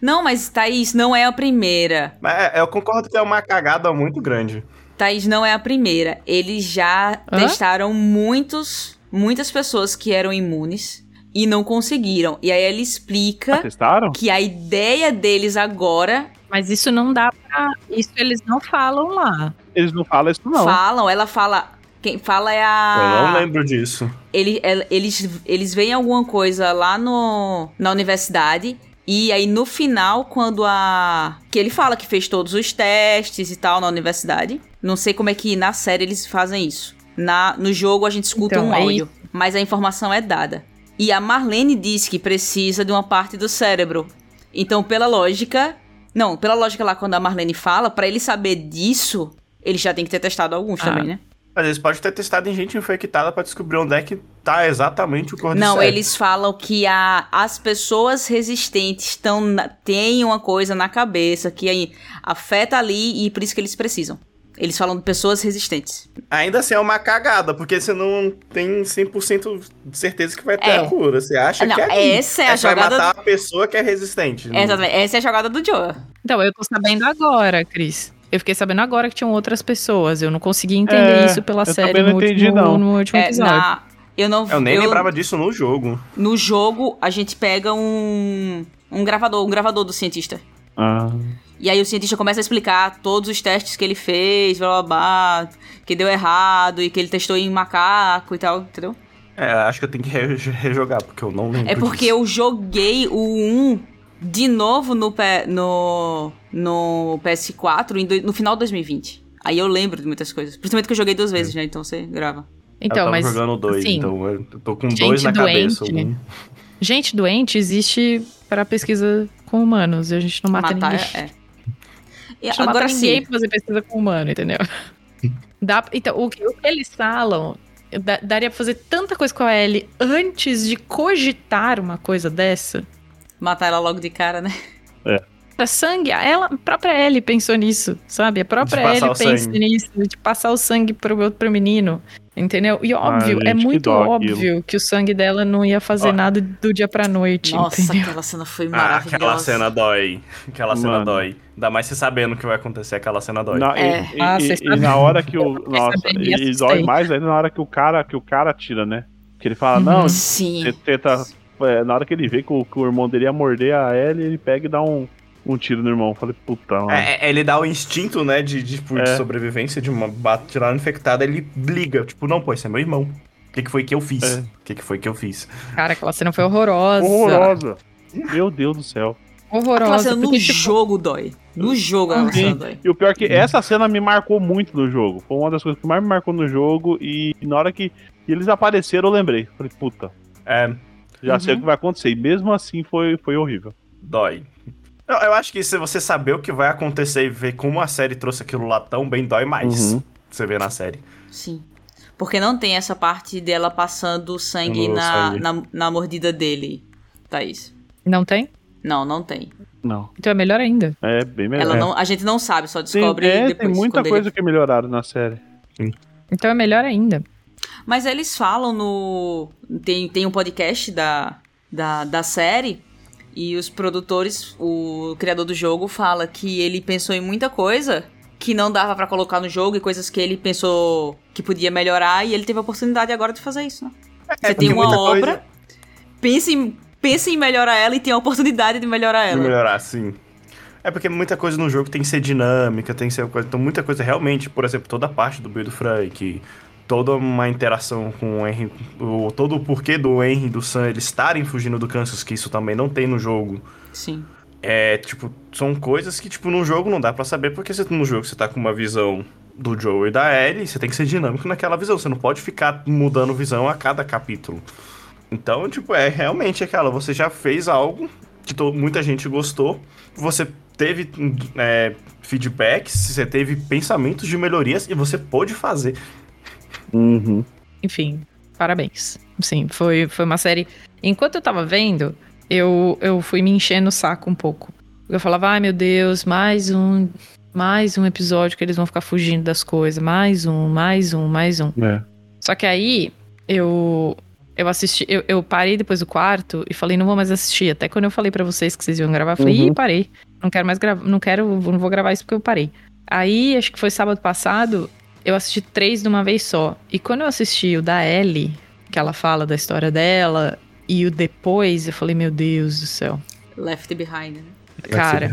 Não, mas Thaís, não é a primeira. Mas é, eu concordo que é uma cagada muito grande. Thaís não é a primeira. Eles já Hã? testaram muitos, muitas pessoas que eram imunes e não conseguiram. E aí ele explica Testaram? que a ideia deles agora Mas isso não dá pra. Isso eles não falam lá. Eles não falam isso, não. falam, ela fala. Quem fala é Eu a. não lembro disso. Ele, el- eles, eles veem alguma coisa lá no, na universidade. E aí, no final, quando a. Que ele fala que fez todos os testes e tal na universidade. Não sei como é que na série eles fazem isso. Na, no jogo a gente escuta Então, um é áudio, mas a informação é dada. E a Marlene diz que precisa de uma parte do cérebro. Então, pela lógica. Não, pela lógica lá, quando a Marlene fala, pra ele saber disso, ele já tem que ter testado alguns Ah. também, né? Mas eles podem ter testado em gente infectada pra descobrir onde é que tá exatamente o cordyceps. Não, eles falam que a, as pessoas resistentes estão na- têm uma coisa na cabeça que aí afeta ali e por isso que eles precisam. Eles falam de pessoas resistentes. Ainda assim é uma cagada, porque você não tem 100% de certeza que vai ter É. a cura. Você acha Não, que é ali. essa é a você vai jogada matar a pessoa que é resistente. Não- Exatamente. Essa é a jogada do Joe. Então, eu tô sabendo agora, Cris. Eu fiquei sabendo agora que tinham outras pessoas. Eu não consegui entender É, isso pela eu série também no não entendi, último, não. no último É, episódio. na, eu não Eu nem eu- lembrava disso no jogo. No jogo, a gente pega um, um gravador, um gravador do cientista. Ah, E aí o cientista começa a explicar todos os testes que ele fez, blá blá blá, que deu errado e que ele testou em macaco e tal, entendeu? É, acho que eu tenho que re- rejogar, porque eu não lembro É porque disso. eu joguei o 1 de novo no, no, no PS4 em do- no final de 2020. Aí eu lembro de muitas coisas. Principalmente que eu joguei duas vezes, né? Então você grava. eu Então, tava mas. jogando dois, assim, então eu tô com dois na cabeça. doente, Um- Gente doente existe para pesquisa com humanos. E a gente não mata Matar ninguém. é. E não agora mata ninguém sim. pra fazer pesquisa com humano, entendeu? Dá, então, o que, o que eles falam. da- daria pra fazer tanta coisa com a Ellie antes de cogitar uma coisa dessa. Matar ela logo de cara, né? Sangue, a ela, a própria Ellie pensou nisso, sabe? A própria Ellie pensa nisso, de passar o sangue pro, pro menino. Entendeu? E óbvio, gente, é muito óbvio que o sangue dela não ia fazer Ó. nada do dia pra noite, Nossa, entendeu? aquela cena foi Ah, maravilhosa. aquela cena dói. Aquela cena Mano. dói. Ainda mais você sabendo o que vai acontecer, aquela cena dói. na- É. e, Ah, e- e na hora que o. Nossa, e e, dói mais ainda na hora que o cara, que o cara tira, né? Que ele fala, não, Sim. tenta. é, na hora que ele vê que o, que o irmão dele ia morder a Ellie, ele pega e dá um, um tiro no irmão. Falei, puta, mano. É, é, ele dá o instinto, né, de, de, tipo, de É. sobrevivência, de uma uma infectada, ele liga. Tipo, não, pô, esse é meu irmão. O que, que foi que eu fiz? É. O que, que foi que eu fiz? Cara, aquela cena foi horrorosa. Horrorosa. Meu Deus do céu. Aquela Horrorosa. cena no porque, tipo, jogo dói. No jogo aquela Sim. cena dói. E o pior é que essa cena me marcou muito no jogo. Foi uma das coisas que mais me marcou no jogo. E na hora que eles apareceram, eu lembrei. Falei, puta, É, já sei o Uhum. que vai acontecer. E mesmo assim foi, foi horrível. dói. Eu, eu acho que se você saber o que vai acontecer e ver como a série trouxe aquilo lá tão bem, dói mais. Uhum. Você vê na série. Sim. Porque não tem essa parte dela passando sangue, No na, sangue. Na, na mordida dele, Thaís. Não tem? Não, não tem. Não. Então é melhor ainda. É bem melhor. Ela É. não, a gente não sabe, só descobre é, depois. tem muita quando ele- coisa que melhoraram na série. Então é melhor ainda. Mas eles falam no. Tem, tem um podcast da, da, da série. E os produtores, o criador do jogo, fala que ele pensou em muita coisa que não dava pra colocar no jogo e coisas que ele pensou que podia melhorar. E ele teve a oportunidade agora de fazer isso, né? Você tem uma obra, pense em, pense em melhorar ela e tem a oportunidade de melhorar De ela. melhorar, sim. É porque muita coisa no jogo tem que ser dinâmica, tem que ser coisa. Então, muita coisa realmente, por exemplo, toda a parte do Bill do Frank, toda uma interação com o Henry, o, todo o porquê do Henry e do Sam eles estarem fugindo do Kansas, que isso também não tem no jogo. Sim. É, tipo, são coisas que, tipo, no jogo não dá pra saber, porque você, no jogo você tá com uma visão do Joe e da Ellie, você tem que ser dinâmico naquela visão, você não pode ficar mudando visão a cada capítulo. Então, tipo, é realmente aquela, você já fez algo que to- muita gente gostou, você teve é, feedbacks, você teve pensamentos de melhorias e você pôde fazer. Uhum. Enfim, parabéns. Sim, foi, foi uma série. Enquanto eu tava vendo, eu, eu fui me enchendo o saco um pouco. Eu falava, ai meu Deus, mais um. Mais um episódio que eles vão ficar fugindo das coisas. Mais um, mais um, mais um. É. Só que aí eu eu assisti, eu, eu parei depois do quarto e falei, não vou mais assistir. Até quando eu falei pra vocês que vocês iam gravar, eu falei, Uhum. ih, parei. Não quero mais gravar, não quero, não vou gravar isso porque eu parei. Aí, acho que foi sábado passado, eu assisti três de uma vez só. E quando eu assisti o da Ellie, que ela fala da história dela, e o depois, eu falei, meu Deus do céu. Left Behind, né? Cara,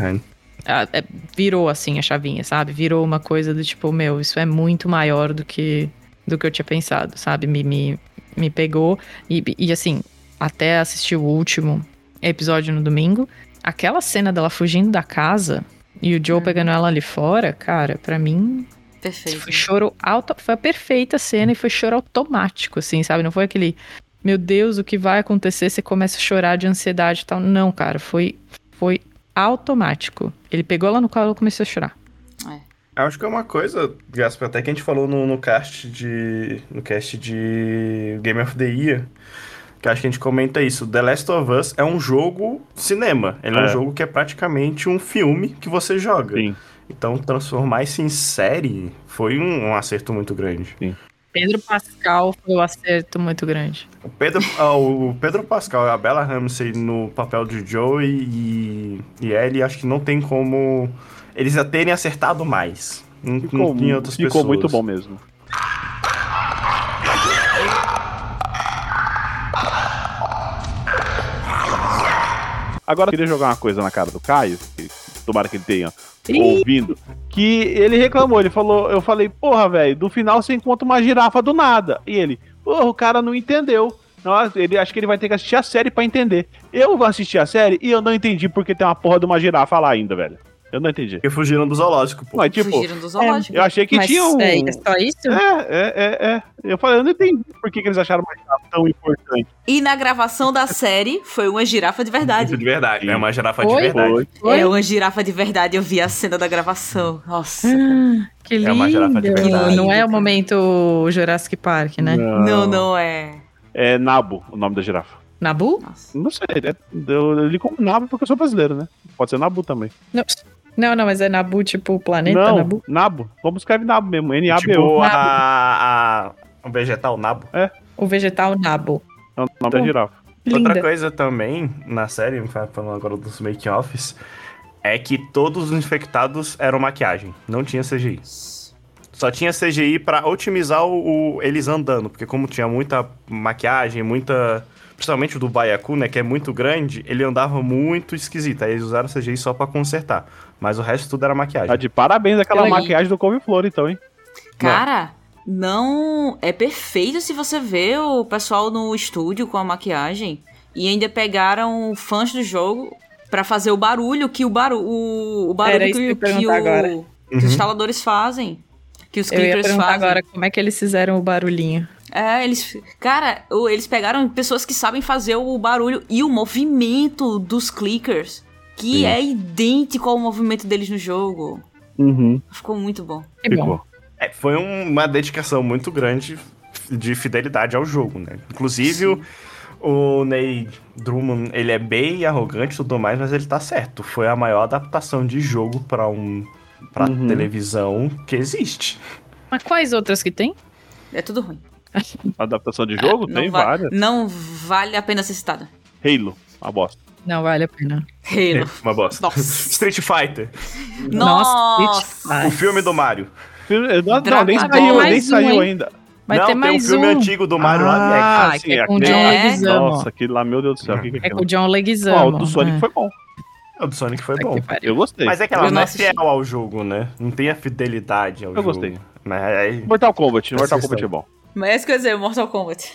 a- é, virou assim a chavinha, sabe? Virou uma coisa do tipo, meu, isso é muito maior do que do que eu tinha pensado, sabe? Me, me, me pegou. E, e assim, até assistir o último episódio no domingo, aquela cena dela fugindo da casa e o Joe pegando ela ali fora, cara, pra mim Perfeito. foi choro auto, foi a perfeita cena e foi choro automático, assim, sabe? Não foi aquele, meu Deus, o que vai acontecer? Você começa a chorar de ansiedade e tal. Não, cara, foi, foi automático. Ele pegou ela no colo e começou a chorar. Acho que é uma coisa, Gaspar, até que a gente falou no, no cast de. no cast de Game of the Year. Que acho que a gente comenta isso. The Last of Us é um jogo cinema. Ele é, um É. jogo que é praticamente um filme que você joga. Sim. Então transformar isso em série foi um, um acerto muito grande. Pedro Pascal foi um acerto muito grande. O Pedro, ah, o Pedro Pascal e a Bella Ramsey no papel de Joey e, e Ellie, acho que não tem como eles já terem acertado mais. Não, Ficou, não tinha outras ficou pessoas. muito bom mesmo. Agora eu queria jogar uma coisa na cara do Caio, tomara que ele tenha ouvindo, que ele reclamou, ele falou, eu falei, porra, velho, do final você encontra uma girafa do nada. E ele, porra, o cara não entendeu. Nossa, ele acho que ele vai ter que assistir a série pra entender. Eu vou assistir a série e eu não entendi porque tem uma porra de uma girafa lá ainda, velho. Eu não entendi. Porque fugiram do zoológico, pô. Mas, tipo, Fugiram do zoológico. eu achei que Mas tinha um. é, é só isso? É, é, é, é. Eu falei, eu não entendi por que, que eles acharam uma girafa tão importante. E na gravação da série foi uma girafa de verdade. De verdade, é uma girafa Oi? de verdade. Foi. Oi? É uma girafa de verdade, eu vi a cena da gravação. Nossa. Ah, que lindo. É uma girafa de verdade. Não é o momento Jurassic Park, né? Não, não é. É Nabo, o nome da girafa. Nabu? Nossa. Não sei, é, eu, eu li como Nabo porque eu sou brasileiro, né? Pode ser Nabu também. Não, não, não, mas é Nabu, tipo o planeta não, Nabu? Nabo. Como escreve Nabo mesmo? N-A-B-O. Tipo, a, a, o vegetal nabo. O vegetal Nabu. É o nome da girafa. Linda. Outra coisa também, na série, falando agora dos make-offs, é que todos os infectados eram maquiagem. Não tinha CGI. Só tinha CGI pra otimizar o, o- eles andando, porque como tinha muita maquiagem, muita. Principalmente o do Baiacu, né? Que é muito grande, ele andava muito esquisito. Aí eles usaram CGI só pra consertar. Mas o resto tudo era maquiagem. Tá de parabéns aquela Eu- maquiagem do couve-flor, então, hein? Cara, não. É perfeito se você vê o pessoal no estúdio com a maquiagem. E ainda pegaram fãs do jogo Pra fazer o barulho que o, baru o, o barulho Era que, que o- agora. que os Uhum. instaladores fazem. Que os Eu fazem. agora como é que eles fizeram o barulhinho. É, eles. Cara, eles pegaram pessoas que sabem fazer o barulho e o movimento dos clickers. Que Sim. é idêntico ao movimento deles no jogo. Uhum. Ficou muito bom. Bom. Ficou. É, foi um- uma dedicação muito grande de fidelidade ao jogo, né? Inclusive, o, o Ney Drummond, ele é bem arrogante e tudo mais, mas ele tá certo. Foi a maior adaptação de jogo pra um pra Uhum. televisão que existe. Mas quais outras que tem? É tudo ruim. Adaptação de jogo? não Tem va- várias. Não vale a pena ser citada. Halo, uma bosta. Não vale a pena. Halo. Uma bosta. Nossa. Street Fighter, Nossa. O filme do Mario. Não, não, Dragon nem saiu, Mais nem um, saiu hein? ainda. Vai Não, ter tem mais um filme um. antigo do Mario lá. Ah, Ah, sim, é com o John É. Leguizamo. Nossa, aquele lá, meu Deus do céu, o que, que é É com o John Leguizamo. o do Sonic é. foi bom. O do Sonic foi bom. Eu gostei. Mas é que Eu ela não não é fiel ao jogo, né? Não tem a fidelidade ao Eu jogo. gostei. Mas. Mortal Kombat, Mortal Assistam. Kombat é bom. Mas é isso que eu ia dizer, Mortal Kombat.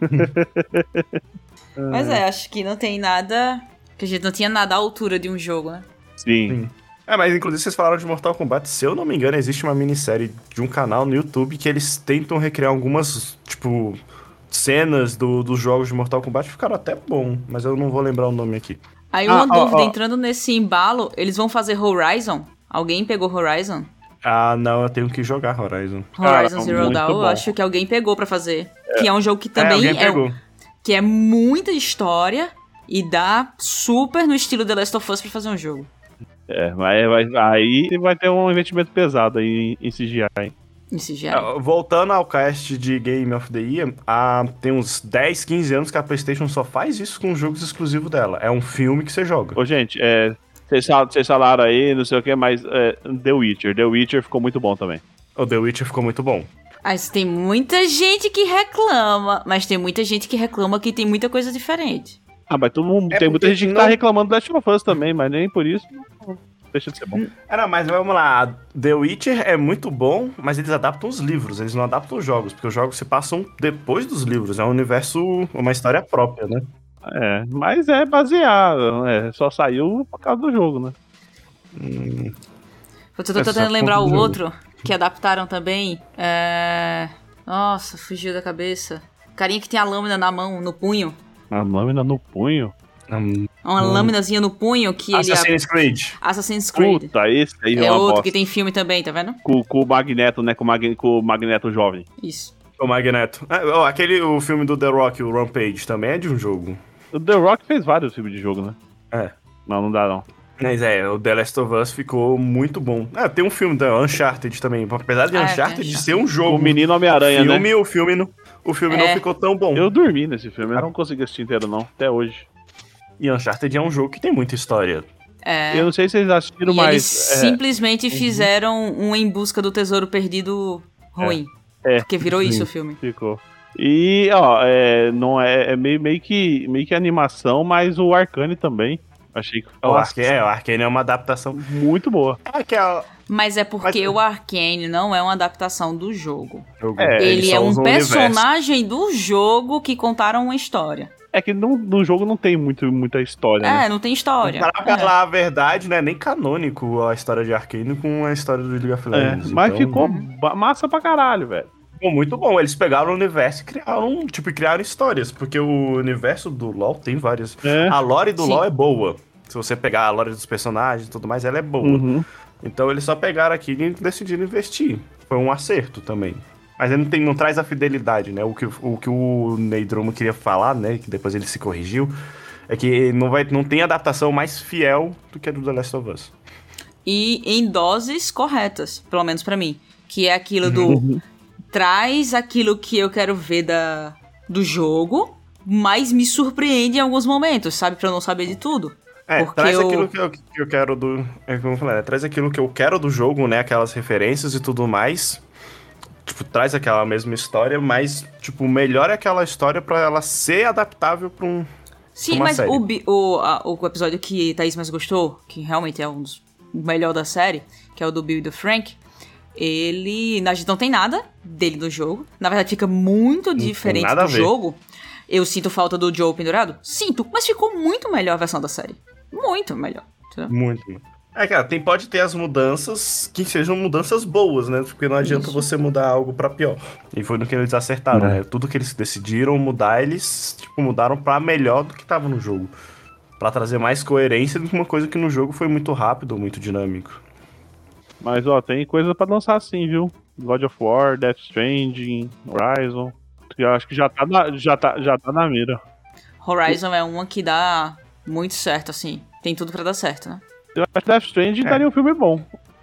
Mas é, acho que não tem nada. Que a gente não tinha nada à altura de um jogo, né? Sim. É, mas inclusive vocês falaram de Mortal Kombat. Se eu não me engano, existe uma minissérie de um canal no YouTube que eles tentam recriar algumas, tipo, cenas do- dos jogos de Mortal Kombat. Ficaram até bom, mas eu não vou lembrar o nome aqui. Aí Ah, uma ó, dúvida, ó. entrando nesse embalo, eles vão fazer Horizon? Alguém pegou Horizon? Ah, não, eu tenho que jogar Horizon. Cara, Horizon Zero muito Dawn, eu acho que alguém pegou pra fazer. Que é um jogo que é, também alguém é, pegou. que é muita história e dá super no estilo The Last of Us pra fazer um jogo. É, vai, vai, aí vai ter um investimento pesado aí em CGI. hein? Em CGI. Ah, Voltando ao cast de Game of the Year, ah, tem uns 10, 15 anos que a PlayStation só faz isso com jogos exclusivos dela. É um filme que você joga. Ô, gente, é, vocês fal- vocês falaram aí, não sei o que, mas é, The Witcher. The Witcher ficou muito bom também. O The Witcher ficou muito bom. Mas tem muita gente que reclama, mas tem muita gente que reclama que tem muita coisa diferente. Ah, mas todo mundo, É tem muita gente que não- tá reclamando do Last of Us também, mas nem por isso deixa de ser bom. Ah, não, mas vamos lá. The Witcher é muito bom, mas eles adaptam os livros, eles não adaptam os jogos, porque os jogos se passam depois dos livros. É um universo, uma história própria, né? É, mas é baseado, é, só saiu por causa do jogo, né? Eu tô É tentando só lembrar o jogo. outro que adaptaram também. É... Nossa, fugiu da cabeça. Carinha que tem a lâmina na mão, no punho. A lâmina no punho. Hum, Uma Hum. lâminazinha no punho que ele... Assassin's Creed. Assassin's Creed. Puta, esse aí é, É outro bosta. que tem filme também, tá vendo? Com, com o Magneto, né? Com o, Mag- com o Magneto jovem. Isso. O Magneto. Ah, aquele, o filme do The Rock, o Rampage, também é de um jogo. O The Rock fez vários filmes de jogo, né? É. Não, não dá não. Mas é, o The Last of Us ficou muito bom. Ah, tem um filme da Uncharted também. Apesar de Ah, é, Uncharted Uncharted. ser um jogo, O Menino Homem-Aranha, filme, né? o filme, não, o filme não É. ficou tão bom. Eu dormi nesse filme, eu não consegui assistir inteiro não, até hoje. E Uncharted é um jogo que tem muita história. É. Eu não sei se vocês assistiram, e mas... eles é, simplesmente fizeram um Em Busca do Tesouro Perdido ruim. É. Porque virou isso Sim. o filme. Ficou. E, ó, é, não é, é meio, meio, que, meio que animação, mas o Arcane também. Achei que O Arcane, é, o Arcane é uma adaptação. muito boa. É que é o Mas é porque Mas- o Arcane não é uma adaptação do jogo. jogo. É, Ele é um personagem do jogo que contaram uma história. É que no, no jogo não tem muito, muita história, né? É, não tem história. Pra É. falar a verdade, né? Nem canônico a história de Arcane com a história do League of É, Legends. mas então, ficou massa pra caralho, velho. Ficou muito bom. Eles pegaram o universo e criaram, tipo, criaram histórias. Porque o universo do LoL tem várias. É. A lore do Sim. LoL é boa. Se você pegar a lore dos personagens e tudo mais, ela é boa. Uhum. Então eles só pegaram aqui e decidiram investir. Foi um acerto também. Mas ele não, tem, não traz a fidelidade, né? O que o, que o Ney Drummond queria falar, né? Que depois ele se corrigiu. É que não, vai, não tem adaptação mais fiel do que a do The Last of Us. E em doses corretas, pelo menos pra mim. Que é aquilo do. Traz aquilo que eu quero ver da, do jogo, mas me surpreende em alguns momentos, sabe? Pra eu não saber de tudo. É, Porque traz eu- aquilo que eu, que eu quero do. É como eu falei, né? Traz aquilo que eu quero do jogo, né? Aquelas referências e tudo mais. Tipo, traz aquela mesma história, mas, tipo, melhora aquela história pra ela ser adaptável pra um. Sim, Uma mas série. o, o, a- o episódio que Thaís mais gostou, que realmente é um dos melhor da série, que é o do Bill e do Frank, ele. A gente não tem nada dele no jogo. Na verdade, fica muito diferente do jogo. Eu sinto falta do Joe pendurado? Sinto, mas ficou muito melhor a versão da série. Muito melhor. entendeu? Muito. É, cara, tem, pode ter as mudanças que sejam mudanças boas, né? Porque não adianta Isso. você mudar algo pra pior. E foi no que eles acertaram, É. né? Tudo que eles decidiram mudar, eles, tipo, mudaram pra melhor do que tava no jogo. Pra trazer mais coerência do que uma coisa que no jogo foi muito rápido, muito dinâmico. Mas, ó, tem coisa pra lançar sim, viu? God of War, Death Stranding, Horizon. Eu acho que já tá na, já tá, já tá na mira. Horizon é uma que dá muito certo, assim. Tem tudo pra dar certo, né? Eu acho que Death Stranding É. daria um filme bom.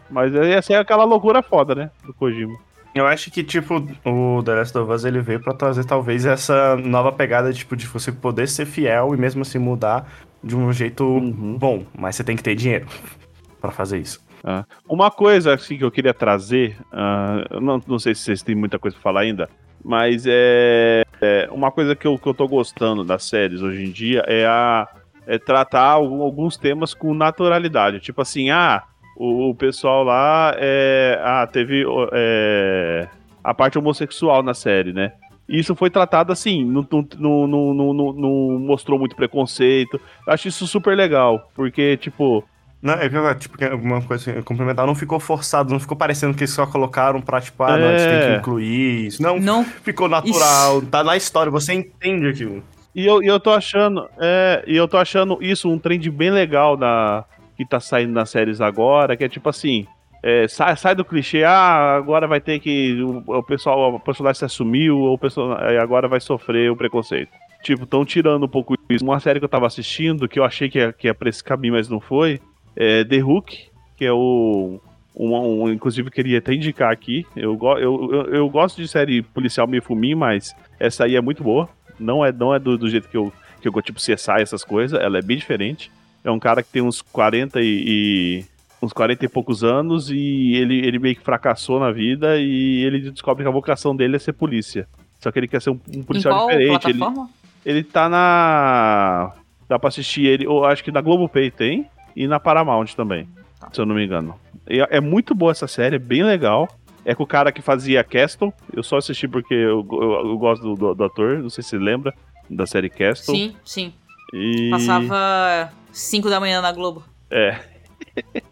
Mas ia ser aquela loucura foda, né? Do Kojima. Eu acho que, tipo, o The Last of Us, ele veio pra trazer, talvez, essa nova pegada, tipo, de você poder ser fiel e mesmo assim mudar de um jeito Uhum. bom. Mas você tem que ter dinheiro pra fazer isso. Ah, Uma coisa assim que eu queria trazer, ah, eu não, não sei se vocês têm muita coisa pra falar ainda, mas é, é uma coisa que eu, que eu tô gostando das séries hoje em dia é a é tratar alguns temas com naturalidade. Tipo assim, ah, o, o pessoal lá é, ah, teve é, a parte homossexual na série, né? Isso foi tratado assim, não, não, não- não mostrou muito preconceito. Eu acho isso super legal, porque, tipo, Não, é que, tipo, que alguma coisa assim, complementar, não ficou forçado, não ficou parecendo que eles só colocaram pra, tipo, ah, não, a gente tem É. que incluir isso. Não, Não. ficou natural, tá na história, você entende aquilo. E eu, e eu tô achando, é, e eu tô achando isso um trend bem legal na, que tá saindo nas séries agora, que é tipo assim, é, sai, sai do clichê, ah, agora vai ter que. O, o pessoal, o personagem se assumiu, ou o personagem agora vai sofrer o preconceito. Tipo, tão tirando um pouco isso. Uma série que eu tava assistindo, que eu achei que ia, que ia pra esse caminho, mas não foi, é The Hook, que é o. Um, um- inclusive, queria até indicar aqui. Eu, eu, eu, eu gosto de série policial meio fuminho, mas essa aí é muito boa. Não é, não é do, do jeito que eu, que eu gosto, tipo CSI, essas coisas. Ela é bem diferente. É um cara que tem uns 40 e, e- uns 40 e poucos anos e ele, ele meio que fracassou na vida e ele descobre que a vocação dele é ser polícia. Só que ele quer ser um, um policial diferente. Ele, plataforma? ele tá na. Dá pra assistir ele, eu acho que na Globopay tem e na Paramount também, Tá. se eu não me engano. E é é muito boa essa série, é bem legal. É com o cara que fazia Castle. Eu só assisti porque eu, eu- eu gosto do, do- do ator, não sei se você lembra da série Castle. Sim, sim. E... Passava 5 da manhã na Globo. É.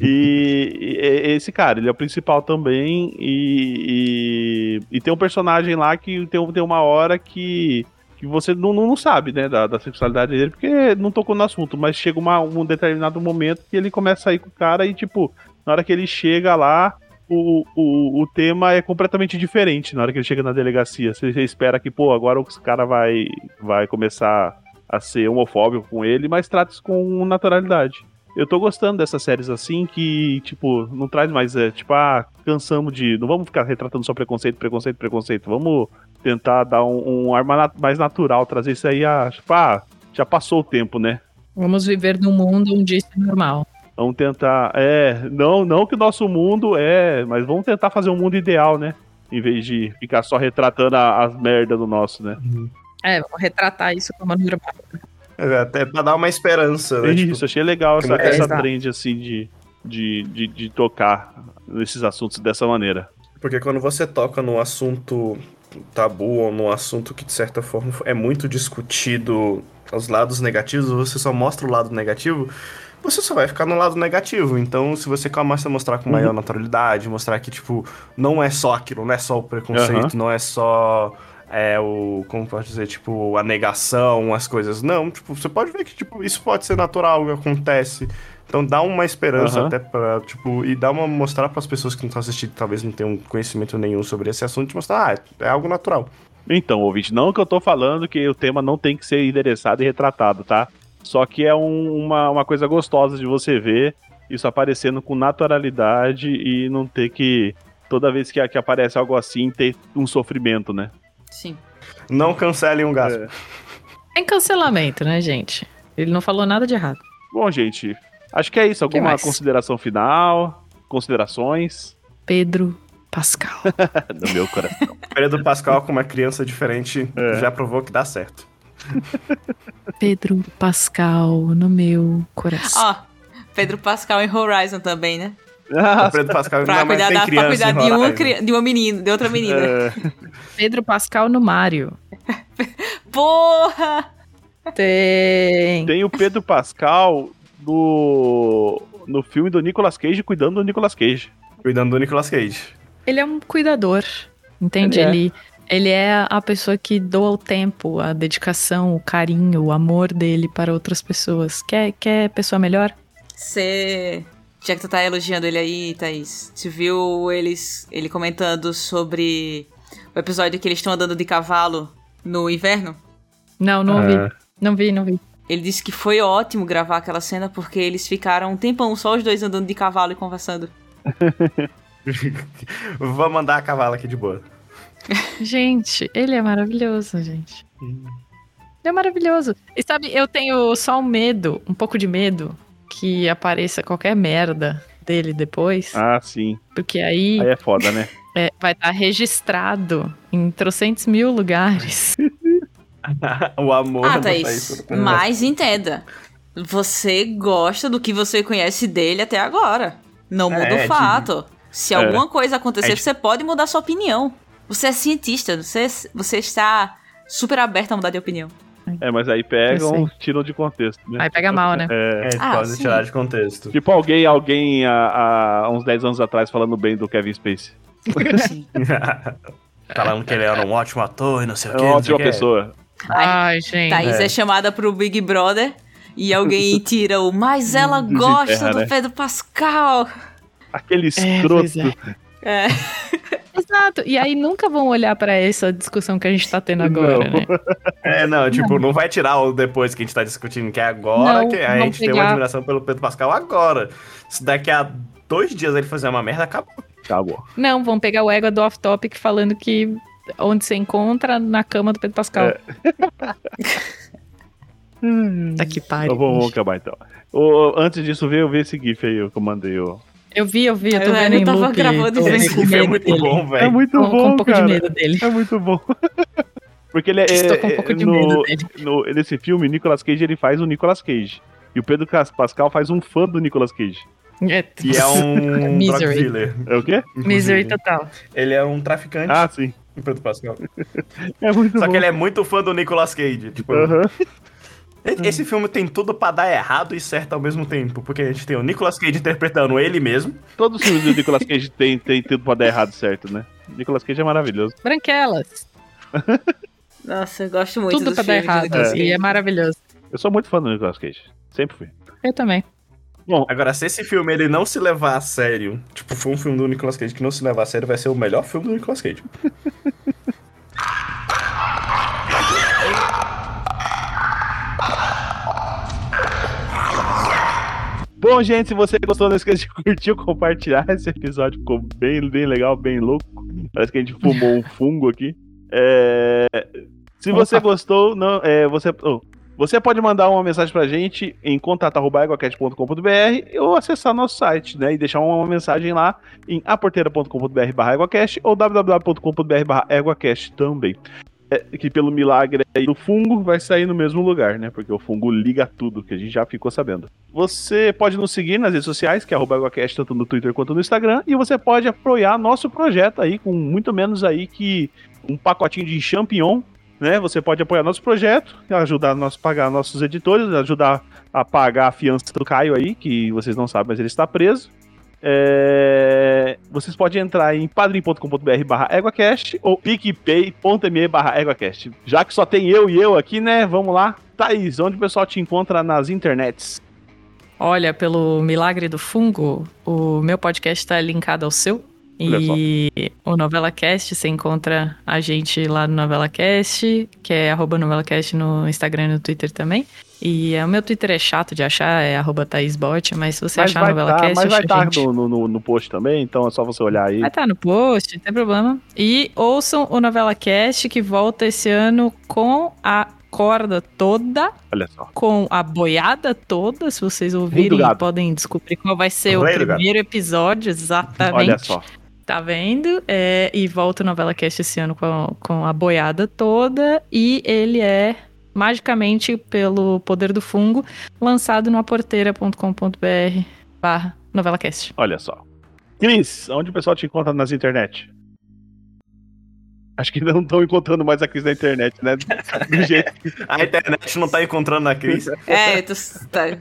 e, e- e esse cara, ele é o principal também. E, e, e tem um personagem lá que tem, tem uma hora que, que você não, não, sabe, né, da, da sexualidade dele, porque não tocou no assunto, mas chega uma, um determinado momento que ele começa a sair com o cara e, tipo, na hora que ele chega lá. O, o, o tema é completamente diferente na hora que ele chega na delegacia. Você, você espera que, pô, agora o cara vai, vai começar a ser homofóbico com ele, mas trata isso com naturalidade. Eu tô gostando dessas séries assim que, tipo, não traz mais, é, tipo, ah, cansamos de. Não vamos ficar retratando só preconceito, preconceito, preconceito. Vamos tentar dar um, um ar mais nat- mais natural, trazer isso aí a. Tipo, ah, já passou o tempo, né? Vamos viver num mundo onde isso é normal. Vamos tentar. É, não, não que o nosso mundo é, mas vamos tentar fazer um mundo ideal, né? Em vez de ficar só retratando a- as merdas do nosso, né? É, vamos retratar isso como normal. É, até pra dar uma esperança, né? Isso, Tipo, achei legal essa, muita essa trend assim de, de, de, de tocar nesses assuntos dessa maneira. Porque quando você toca num assunto tabu ou num assunto que de certa forma é muito discutido os lados negativos, você só mostra o lado negativo, você só vai ficar no lado negativo. Então, se você começa a mostrar com maior naturalidade, mostrar que, tipo, não é só aquilo, não é só o preconceito, não é só é, o. Como pode dizer, tipo, a negação, as coisas. Não, tipo, você pode ver que, tipo, isso pode ser natural, acontece. Então dá uma esperança Aham. até pra, tipo, e dá uma mostrar pras pessoas que não estão assistindo, talvez não tenham conhecimento nenhum sobre esse assunto, de mostrar, ah, é algo natural. Então, ouvinte, não que eu tô falando que o tema não tem que ser endereçado e retratado, tá? Só que é um- uma, uma coisa gostosa de você ver isso aparecendo com naturalidade e não ter que, toda vez que, que aparece algo assim, ter um sofrimento, né? Sim. Não cancelem um gasto. É. Tem cancelamento, né, gente? Ele não falou nada de errado. Bom, gente, acho que é isso. Alguma consideração final? Considerações? Pedro Pascal. Do meu coração. Pedro Pascal, com uma criança diferente, É. já provou que dá certo. Pedro Pascal no meu coração. Ó, Pedro Pascal em Horizon também, né? Pedro Pascal Pra cuidar, tem da, pra criança cuidar de, cri- de uma menina, de outra menina. É, Pedro Pascal no Mario. Porra! Tem. Tem o Pedro Pascal no, no filme do Nicolas Cage cuidando do Nicolas Cage. Cuidando do Nicolas Cage. Ele é um cuidador, entende? Ele é. Ele, ele é a pessoa que doa o tempo, a dedicação, o carinho, o amor dele para outras pessoas. Quer, quer pessoa melhor? Você. Já que tu tá elogiando ele aí, Thaís, você viu eles, ele comentando sobre o episódio que eles estão andando de cavalo no inverno? Não, não Ah. vi. Não vi, não vi. Ele disse que foi ótimo gravar aquela cena porque eles ficaram um tempão só os dois andando de cavalo e conversando. Vou mandar a cavalo aqui de boa. Gente, ele é maravilhoso, gente. Ele é maravilhoso. E sabe, eu tenho só um medo, um pouco de medo, que apareça qualquer merda dele depois. Ah, sim. Porque aí Aí é foda, né? é, vai estar registrado em trocentos mil lugares. o amor Ah, Thaís, pelo mas entenda. Você gosta do que você conhece dele até agora. Não muda É, o fato. Se alguma coisa acontecer, É, você pode mudar sua opinião. Você é cientista, você, você está super aberto a mudar de opinião. É, mas aí pegam, tiram de contexto, né? Aí pega mal, né? É. É, Ah, pode sim. tirar de contexto. Tipo alguém, alguém há, há uns 10 anos atrás falando bem do Kevin Spacey. Sim. Falando que ele era um ótimo ator e não sei É o que. uma ótima pessoa. Ai, gente. Thaís é. É. chamada pro Big Brother e alguém tira o mas ela gosta Desenterra, do né? Pedro Pascal. Aquele É, escroto. é. É. Exato. E aí nunca vão olhar pra essa discussão que a gente tá tendo agora, Não. né? É, não, tipo, não vai tirar o depois que a gente tá discutindo, que é agora Não, que a gente tem uma pegar- admiração pelo Pedro Pascal agora. Se daqui a dois dias ele fazer uma merda, acabou. Acabou. Não, vão pegar o égua do off-topic falando que onde você encontra na cama do Pedro Pascal. É. Tá que pariu. Então, vamos, acabar então. Ô, antes disso, vê, vê esse GIF aí que eu mandei. Ó. Eu vi, eu vi, eu tô Eu vendo em tava loop. gravando tô Esse filme é muito dele. bom, É velho. muito Com, com bom, um pouco cara. de medo dele. É muito bom. Porque ele é. Estou com um é- pouco de no, medo dele. no- nesse filme, Nicolas Cage ele faz o Nicolas Cage. E o Pedro Pascal faz um fã do Nicolas Cage. É, E é um Misery. É o quê? Misery total. Ele é um traficante, Ah, sim. o Pedro Pascal. É muito Só bom. que ele é muito fã do Nicolas Cage. Tipo, Aham. e- esse filme tem tudo pra dar errado e certo ao mesmo tempo. Porque a gente tem o Nicolas Cage interpretando ele mesmo. Todos os filmes do Nicolas Cage tem, tem tudo pra dar errado certo, né? Nicolas Cage é maravilhoso. Branquelas. Nossa, eu gosto muito Tudo pra dar errado. Nicolas E é maravilhoso. Eu sou muito fã do Nicolas Cage. Sempre fui. Eu também. Bom, Agora, se esse filme ele não se levar a sério, tipo, for um filme do Nicolas Cage que não se levar a sério, vai ser o melhor filme do Nicolas Cage. Bom, gente, se você gostou, não esqueça de curtir compartilhar. Esse episódio ficou bem, bem legal, bem louco. Parece que a gente fumou um fungo aqui. É, Se você Opa. gostou, não, é, você, oh, você pode mandar uma mensagem pra gente em contato.eguacast.com.br ou acessar nosso site, né? E deixar uma mensagem lá em aporteira.com.br barra ou www.com.br barra também. É, que pelo milagre do fungo vai sair no mesmo lugar, né? Porque o fungo liga tudo, que a gente já ficou sabendo. Você pode nos seguir nas redes sociais, que é arroba EguaCast, tanto no Twitter quanto no Instagram, e você pode apoiar nosso projeto aí, com muito menos aí que um pacotinho de champignon, né? Você pode apoiar nosso projeto, ajudar nós a pagar nossos editores, ajudar a pagar a fiança do Caio aí, que vocês não sabem, mas ele está preso. É, Vocês podem entrar em padrim.com.br barra EguaCast ou picpay.me barra EguaCast. Já que só tem eu e eu aqui, né? Vamos lá. Thaís, onde o pessoal te encontra nas internets? Olha, pelo milagre do fungo, o meu podcast está linkado ao seu. E o Novela Cast, você encontra a gente lá no Novela Cast, que é arroba NovelaCast no Instagram e no Twitter também. E é, o meu Twitter é chato de achar, é arroba ThaísBot, mas se você Mas achar vai Novela tá, Cast, mas vai a estar gente. no, no, no post também, então é só você olhar aí. Vai estar no post, não tem problema. E ouçam o Novela Cast, que volta esse ano com a corda toda Olha só. com a boiada toda. Se vocês ouvirem, podem descobrir qual vai ser o Rei gado. primeiro episódio, exatamente. Olha só. Tá vendo? É, e volta o Novela Cast esse ano com, com a boiada toda. E ele é, magicamente, pelo poder do fungo, lançado no aporteira.com.br barra NovelaCast. Olha só. Cris, onde o pessoal te encontra nas internet? Acho que não estão encontrando mais a Cris na internet, né? Do jeito que... A internet não tá encontrando a Cris. É, eu tô tá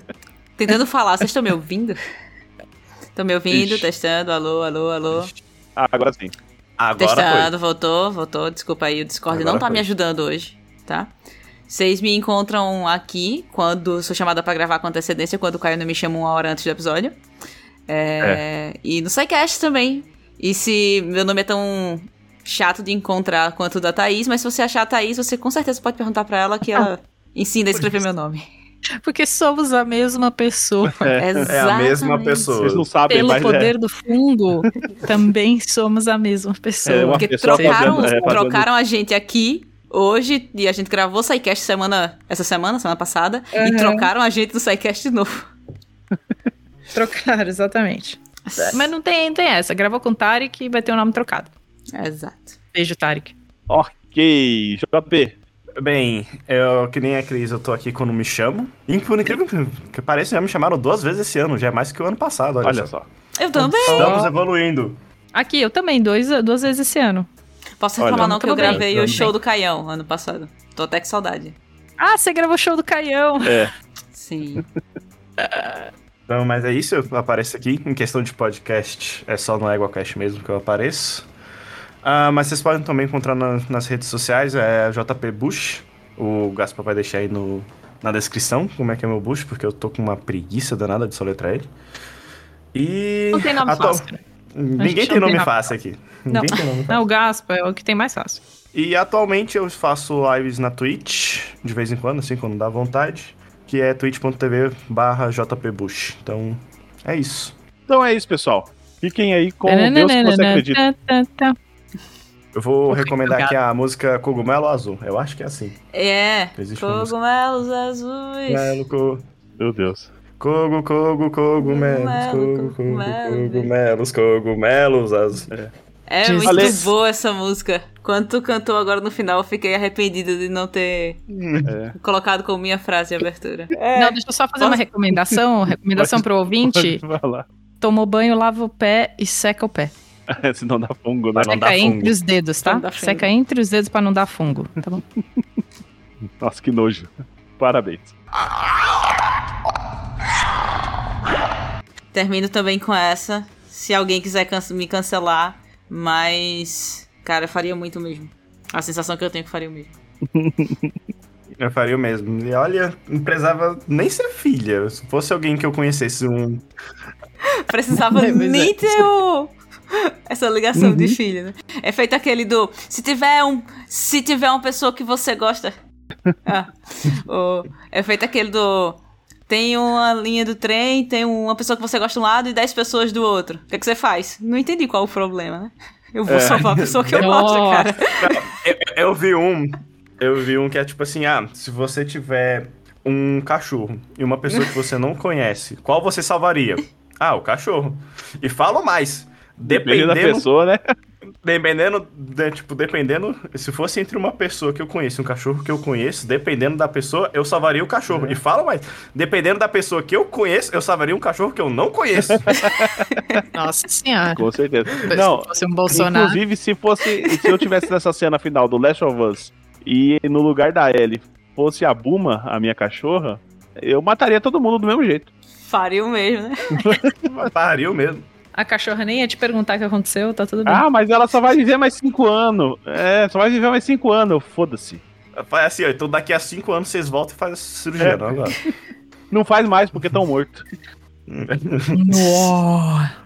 tentando falar. Vocês estão me ouvindo? Estão me ouvindo? Ixi. Testando. Alô, alô, alô. Ah, agora sim. Agora Testando, voltou, voltou. Desculpa aí, o Discord Agora não tá foi. me ajudando hoje, tá? Vocês me encontram aqui quando sou chamada pra gravar com antecedência, quando o Caio não me chama uma hora antes do episódio. É, E no SciCast também. E se meu nome é tão chato de encontrar quanto o da Thaís, mas se você achar a Thaís, você com certeza pode perguntar pra ela que ela ensina a escrever meu nome. Porque somos a mesma pessoa. É, É a mesma pessoa. vocês não sabem, Pelo mas poder é. do fungo, também somos a mesma pessoa. É, Porque pessoa trocaram, fazendo- é, fazendo- trocaram a gente aqui hoje e a gente gravou o SciCast semana, essa semana, semana passada, e Uhum. trocaram a gente do SciCast de novo. Trocaram, exatamente. Mas não tem, tem essa. Gravou com o Tarek e vai ter o nome trocado. Exato. Beijo, Tarek. Ok, JP. Bem, eu, que nem a Cris, eu tô aqui quando me chamo. E por incrível que pareça, já me chamaram duas vezes esse ano, já é mais que o ano passado, olha, Olha só. só. Eu também. Estamos evoluindo. Aqui, eu também, dois, duas vezes esse ano. Posso Olha, reclamar não que eu bem. gravei o show do Caião ano passado. Tô até com saudade. Ah, você gravou o show do Caião. É, Sim. Então, mas é isso, eu apareço aqui. Em questão de podcast, é só no EguaCast mesmo que eu apareço. Ah, mas vocês podem também encontrar na- nas redes sociais, é JP Bush. O Gaspar vai deixar aí no, na descrição como é que é meu Bush, porque eu tô com uma preguiça danada de soletrar ele. E. Não tem nome atual- fácil. Ninguém tem nome fácil aqui. Não. Ninguém tem nome fácil. Não, o Gaspa é o que tem mais fácil. E atualmente eu faço lives na Twitch, de vez em quando, assim, quando dá vontade. Que é twitch.tv barra jpbush. Então, é isso. então é isso, pessoal. Fiquem aí com Deus que você acredita. Eu vou Obrigado. recomendar aqui a música Cogumelo Azul. Eu acho que é assim. É. Existe. Cogumelos azuis. Cogumelo, co... Meu Deus. Cogo, cogo, cogumelos, Cogumelo, cogo, cogo, cogumelo. cogumelos, cogumelos azul. É Jesus. muito boa essa música. Quando tu cantou agora no final, eu fiquei arrependida de não ter É. colocado como minha frase de abertura. Não, deixa eu só fazer uma recomendação. Recomendação pro ouvinte. Vai lá. Tomou banho, lava o pé e seca o pé. Senão dá fungo, né? Não dá Seca fungo. entre os dedos, tá? Não. Seca entre os dedos pra não dar fungo, tá bom? Nossa, que nojo. Parabéns. Termino também com essa. Se alguém quiser cance- me cancelar, mas. Cara, eu faria muito mesmo. A sensação que eu tenho é que faria o mesmo. Eu faria o mesmo. E olha, não precisava nem ser filha. Se fosse alguém que eu conhecesse um. Precisava nem é. ter o... essa ligação Uhum. de filho, né? É feito aquele do. Se tiver um. Se tiver uma pessoa que você gosta. Ah, o- é feito aquele do. Tem uma linha do trem, tem uma pessoa que você gosta de um lado e 10 pessoas do outro. O que, é que você faz? Não entendi qual o problema, né? Eu vou É. salvar a pessoa que eu Nossa. gosto, cara. Eu, eu vi um. Eu vi um que é tipo assim: ah, se você tiver um cachorro e uma pessoa que você não conhece, qual você salvaria? Ah, o cachorro. E falo mais. Depende da Dependendo, pessoa, né? dependendo, de- tipo, dependendo, se fosse entre uma pessoa que eu conheço e um cachorro que eu conheço, dependendo da pessoa, eu salvaria o cachorro. E falo mais, dependendo da pessoa que eu conheço, eu salvaria um cachorro que eu não conheço. Nossa senhora. Com certeza. Não, Se fosse um Bolsonaro. inclusive, se fosse. Se eu tivesse nessa cena final do Last of Us e no lugar da Ellie fosse a Buma, a minha cachorra, eu mataria todo mundo do mesmo jeito. Faria o mesmo, né? Pariu mesmo. A cachorra nem ia te perguntar o que aconteceu, tá tudo bem. Ah, mas ela só vai viver mais cinco anos. É, só vai viver mais cinco anos. Foda-se. Faz assim, ó, então daqui a cinco anos vocês voltam e fazem cirurgia, É. não agora. Não faz mais porque estão mortos. Nossa.